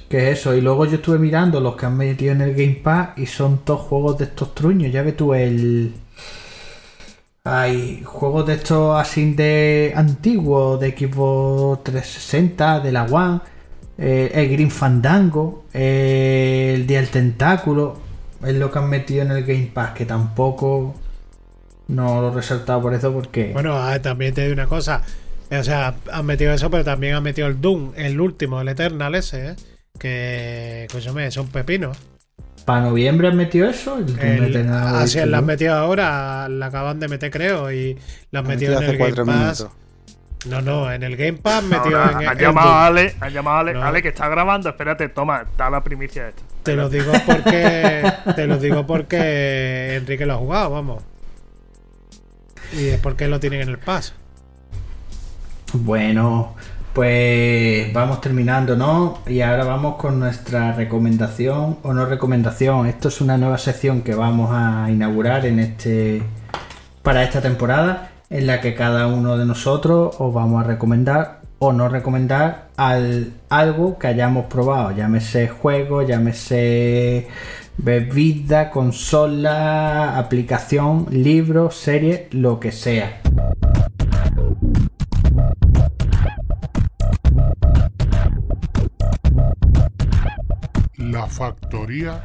¿Qué es eso? Y luego yo estuve mirando los que han metido en el Game Pass y son todos juegos de estos truños. Ya ves tú el. Hay juegos de estos así de antiguos, de Xbox 360, de la One, eh, el Green Fandango, el Día del Tentáculo, es lo que han metido en el Game Pass, que tampoco no lo he resaltado por eso porque... Bueno, ah, también te digo una cosa. O sea, han metido eso, pero también han metido el Doom, el último, el Eternal ese, ¿eh? Que, escúchame, son pepinos. ¿Para noviembre han metido eso? El El- he así visto la han metido ahora, la acaban de meter, creo, y la han Han metido en el Game Pass. minutos. No, no, en el Game Pass metido Ahora, en han el. llamado a Ale, han llamado a Ale, No. Ale que está grabando, espérate, toma, da la primicia esta. Te lo digo porque. te lo digo porque Enrique lo ha jugado, vamos. Y es porque lo tienen en el Pass. Bueno, pues vamos terminando, ¿no? Y ahora vamos con nuestra recomendación o no recomendación. Esto es una nueva sección que vamos a inaugurar en este para esta temporada, en la que cada uno de nosotros os vamos a recomendar o no recomendar al, algo que hayamos probado, llámese juego, llámese bebida, consola, aplicación, libro, serie, lo que sea. La factoría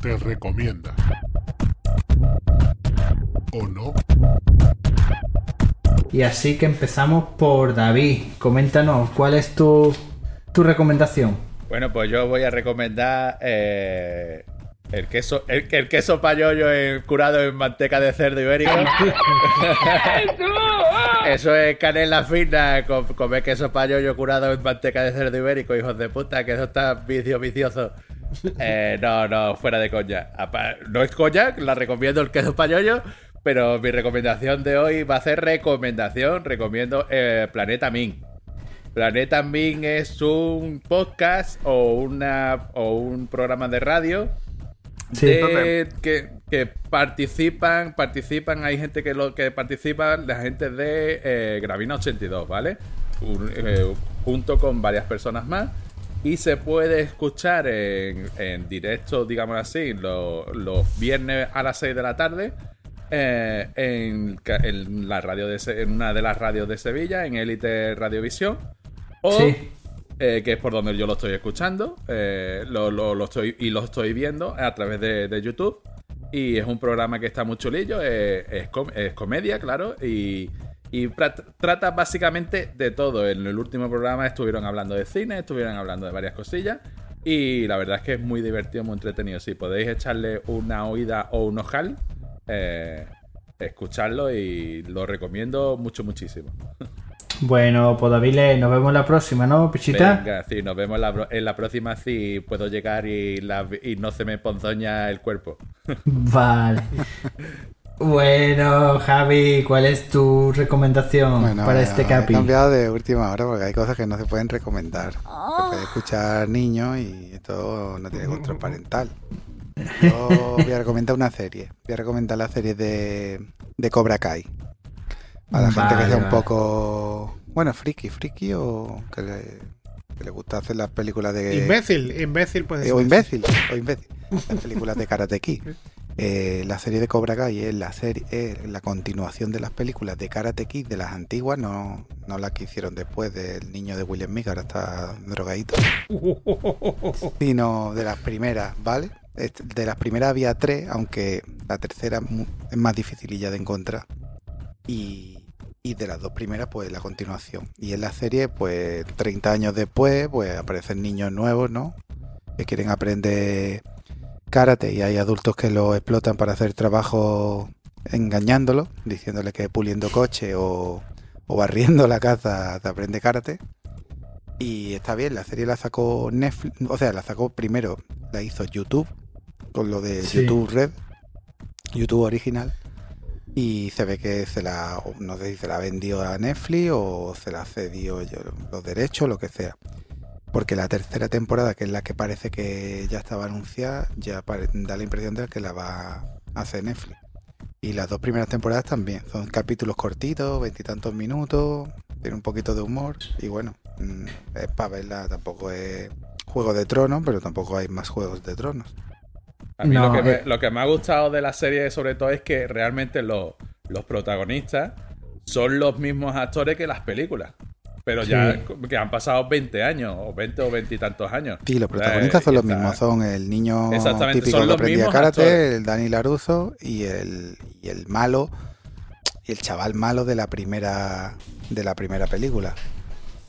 te recomienda. ¿O no? Y así que empezamos por David. Coméntanos, ¿cuál es tu, tu recomendación? Bueno, pues yo voy a recomendar eh, el queso, el, el queso payollo en- curado en manteca de cerdo ibérico. Eso es canela fina, com- comer queso payollo curado en manteca de cerdo ibérico, hijos de puta, que eso está vicio vicioso. Eh, no, no, fuera de coña. No es coña, la recomiendo el queso payollo, pero mi recomendación de hoy va a ser recomendación. Recomiendo eh, Planeta Min. Planeta Min es un podcast o una o un programa de radio Sí. de- que, que participan, participan, hay gente que lo que participa, la gente de eh, Gravina 82, ¿vale? Un- eh, junto con varias personas más. Y se puede escuchar en, en directo, digamos así, lo- los viernes a las 6 de la tarde. Eh, en, la radio de, en una de las radios de Sevilla, en Elite Radiovisión. O Sí. eh, que es por donde yo lo estoy escuchando eh, lo, lo- lo estoy, y lo estoy viendo a través de, de YouTube. Y es un programa que está muy chulillo, es, com- es comedia, claro, y, trata básicamente de todo. En el último programa estuvieron hablando de cine, estuvieron hablando de varias cosillas. Y la verdad es que es muy divertido, muy entretenido. Si podéis echarle una oída o un ojal, eh, escucharlo y lo recomiendo mucho, muchísimo. Bueno, pues David, le- nos vemos la próxima, ¿no, Pichita? Venga, sí, nos vemos la pro- en la próxima si puedo llegar y, la- y no se me ponzoña el cuerpo. Vale. Bueno, Javi, ¿cuál es tu recomendación Bueno, para eh, este he capi? cambiado de última hora porque hay cosas que no se pueden recomendar. Se puede escuchar niños y esto no tiene control parental. Yo voy a recomendar una serie. Voy a recomendar la serie de, de Cobra Kai. A la gente que Vale, sea un poco, bueno, friki, friki o que le, que le gusta hacer las películas de... Imbécil, imbécil puede Eh, o ser. imbécil, o imbécil. Las películas de Karate Kid. Eh, la serie de Cobra Kai es la serie es la continuación de las películas de Karate Kid de las antiguas, no, no las que hicieron después del niño de William que ahora está drogadito, sino de las primeras, ¿vale? De las primeras había tres, aunque la tercera es más dificililla de encontrar. Y, y de las dos primeras, pues la continuación. Y en la serie, pues 30 años después, pues aparecen niños nuevos, ¿no? Que quieren aprender karate y hay adultos que lo explotan para hacer trabajo engañándolo, diciéndole que puliendo coche o, o barriendo la casa te aprende karate. Y está bien, la serie la sacó Netflix, o sea, la sacó primero, la hizo YouTube, con lo de Sí. YouTube Red, YouTube original. Y se ve que se la, no sé si se la vendió a Netflix o se la cedió yo, los derechos, lo que sea. Porque la tercera temporada, que es la que parece que ya estaba anunciada, ya da la impresión de que la va a hacer Netflix. Y las dos primeras temporadas también. Son capítulos cortitos, veintitantos minutos, tiene un poquito de humor. Y bueno, mm, es para verla, tampoco es Juego de Tronos, pero tampoco hay más Juegos de Tronos. A mí No, lo, que me, eh. lo que me ha gustado de la serie sobre todo es que realmente los, los protagonistas son los mismos actores que las películas. Pero ya Sí. que han pasado 20 años, o 20 o 20 y tantos años. Sí, los sea, protagonistas son los está- mismos, son el niño típico que aprendía karate, actores. el Dani Laruso y el, y el malo y el chaval malo de la primera de la primera película.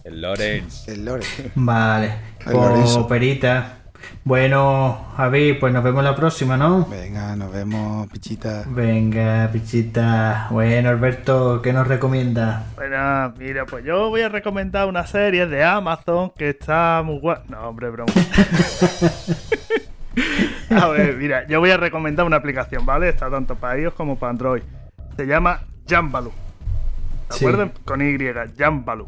El Lorenz. El Lore. Vale. El Lorenzo. Perita. Bueno, Javi, pues nos vemos la próxima, ¿no? Venga, nos vemos, pichita. Venga, pichita. Bueno, Alberto, ¿qué nos recomienda? Bueno, mira, pues yo voy a recomendar una serie de Amazon que está muy guay. No, hombre, broma. a ver, mira, yo voy a recomendar una aplicación, ¿vale? Está tanto para iOS como para Android. Se llama Jambaloo. ¿De Sí. acuerdo? Con Y, Jambaloo.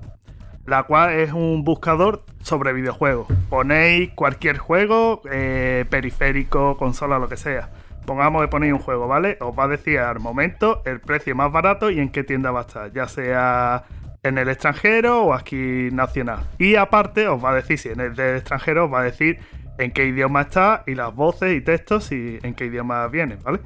La cual es un buscador sobre videojuegos. Ponéis cualquier juego, eh, periférico, consola, lo que sea. Pongamos que ponéis un juego, ¿vale? Os va a decir al momento el precio más barato y en qué tienda va a estar. Ya sea en el extranjero o aquí nacional. Y aparte os va a decir, si en el del extranjero, os va a decir en qué idioma está y las voces y textos y en qué idioma viene, ¿vale?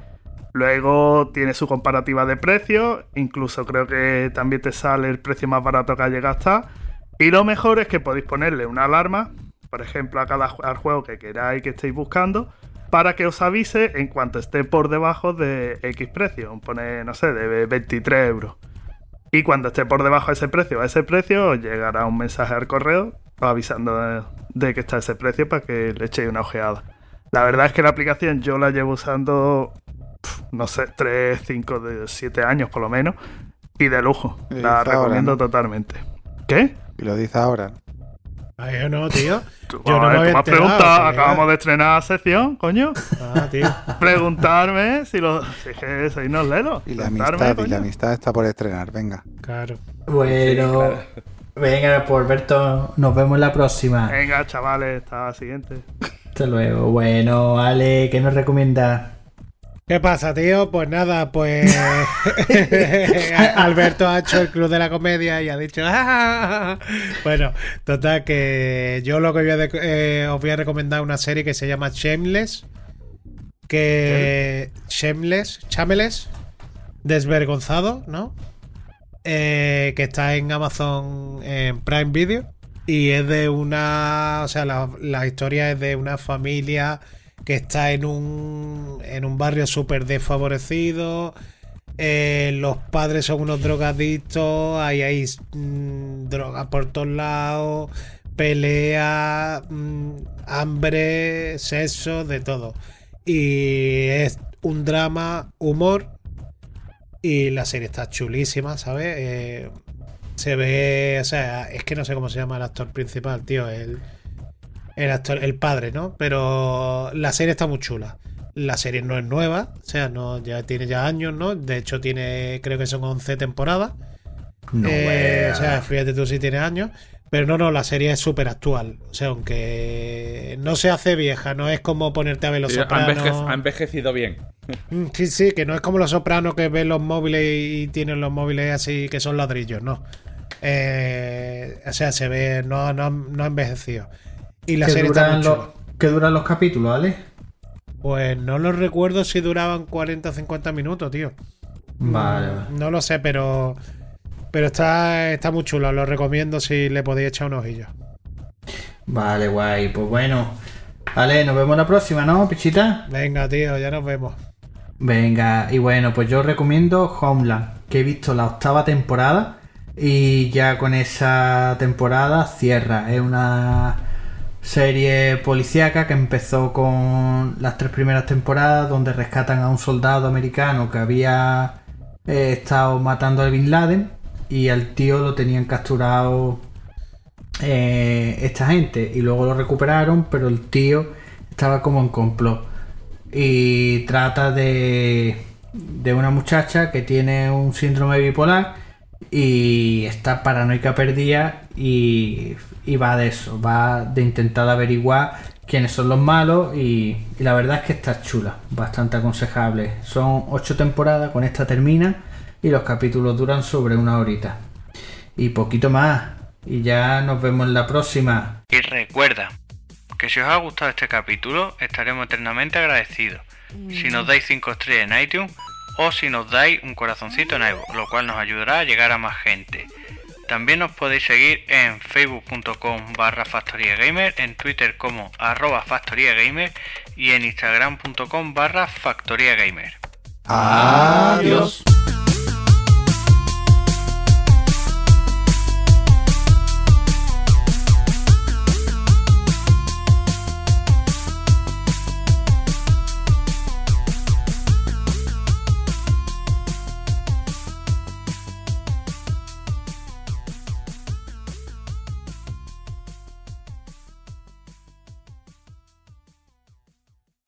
Luego tiene su comparativa de precios, incluso creo que también te sale el precio más barato que ha llegado hasta. Y lo mejor es que podéis ponerle una alarma, por ejemplo, a cada al juego que queráis que estéis buscando, para que os avise en cuanto esté por debajo de X precio. Pone, no sé, de 23 euros. Y cuando esté por debajo de ese precio, a ese precio, os llegará un mensaje al correo avisando de, de que está ese precio para que le echéis una ojeada. La verdad es que la aplicación yo la llevo usando, no sé, 3, 5, 7 años por lo menos. Y de lujo. Y La ahora, recomiendo ¿no? totalmente. ¿Qué? Y lo dice ahora. Ay, yo no, tío. Tú, Yo no me había enterado, acabamos de estrenar sección, coño. Ah, tío. Preguntarme si lo. Si es que sois lelos. Y la amistad, y la amistad está por estrenar, venga. Claro. Bueno, venga, pues Alberto, nos vemos la próxima. Venga, chavales, hasta la siguiente. Hasta luego. Bueno, Ale, ¿qué nos recomienda? ¿Qué pasa, tío? Pues nada, pues Alberto ha hecho el club de la comedia y ha dicho, "Ah". bueno, total que yo lo que voy a de- eh, os voy a recomendar una serie que se llama Shameless, que Shameless, Shameless, desvergonzado, ¿no? Eh, que está en Amazon en Prime Video y es de una, o sea, la, la historia es de una familia que está en un, en un barrio súper desfavorecido. eh, los padres son unos drogadictos. Ahí hay mm, droga por todos lados. Pelea, mm, hambre, sexo, de todo. Y es un drama, humor. Y la serie está chulísima, ¿sabes? Eh, se ve, o sea, es que no sé cómo se llama el actor principal, tío. El, el actor, el padre, ¿no? Pero la serie está muy chula. La serie no es nueva, o sea, no ya tiene ya años, ¿no? De hecho tiene, creo que son 11 temporadas. No, Eh, o sea, fíjate tú si tiene años. Pero no, no, la serie es súper actual. O sea, aunque no se hace vieja, no es como ponerte a ver los Sí, ha, sopranos. envejec- ha envejecido bien. Mm, Sí, sí, que no es como los sopranos que ven los móviles y tienen los móviles así que son ladrillos, no. Eh, o sea, se ve, no, no, no ha envejecido. Y la ¿Qué serie está los, chula. qué duran los capítulos, Ale? Pues no lo recuerdo si duraban 40 o 50 minutos, tío. Vale, vale. No lo sé, pero. Pero está, está muy chulo. Lo recomiendo si le podéis echar un ojillo. Vale, guay. Pues bueno. Ale, nos vemos la próxima, ¿no, pichita? Venga, tío, ya nos vemos. Venga, y bueno, pues yo recomiendo Homeland, que he visto la octava temporada y ya con esa temporada cierra. Es una serie policíaca que empezó con las tres primeras temporadas donde rescatan a un soldado americano que había eh, estado matando a Bin Laden y al tío lo tenían capturado eh, esta gente y luego lo recuperaron, pero el tío estaba como en complot. Y trata de, de una muchacha que tiene un síndrome bipolar y está paranoica perdida y, y va de eso, va de intentar averiguar quiénes son los malos y, y la verdad es que está chula, bastante aconsejable. Son ocho temporadas, con esta termina y los capítulos duran sobre una horita. Y poquito más. Y ya nos vemos en la próxima. Y recuerda que si os ha gustado este capítulo estaremos eternamente agradecidos si nos dais 5 estrellas en iTunes o si nos dais un corazoncito en iVoox, lo cual nos ayudará a llegar a más gente. También nos podéis seguir en facebook.com barra factoriagamer, en twitter como arroba factoriagamer y en instagram.com barra factoriagamer. Adiós.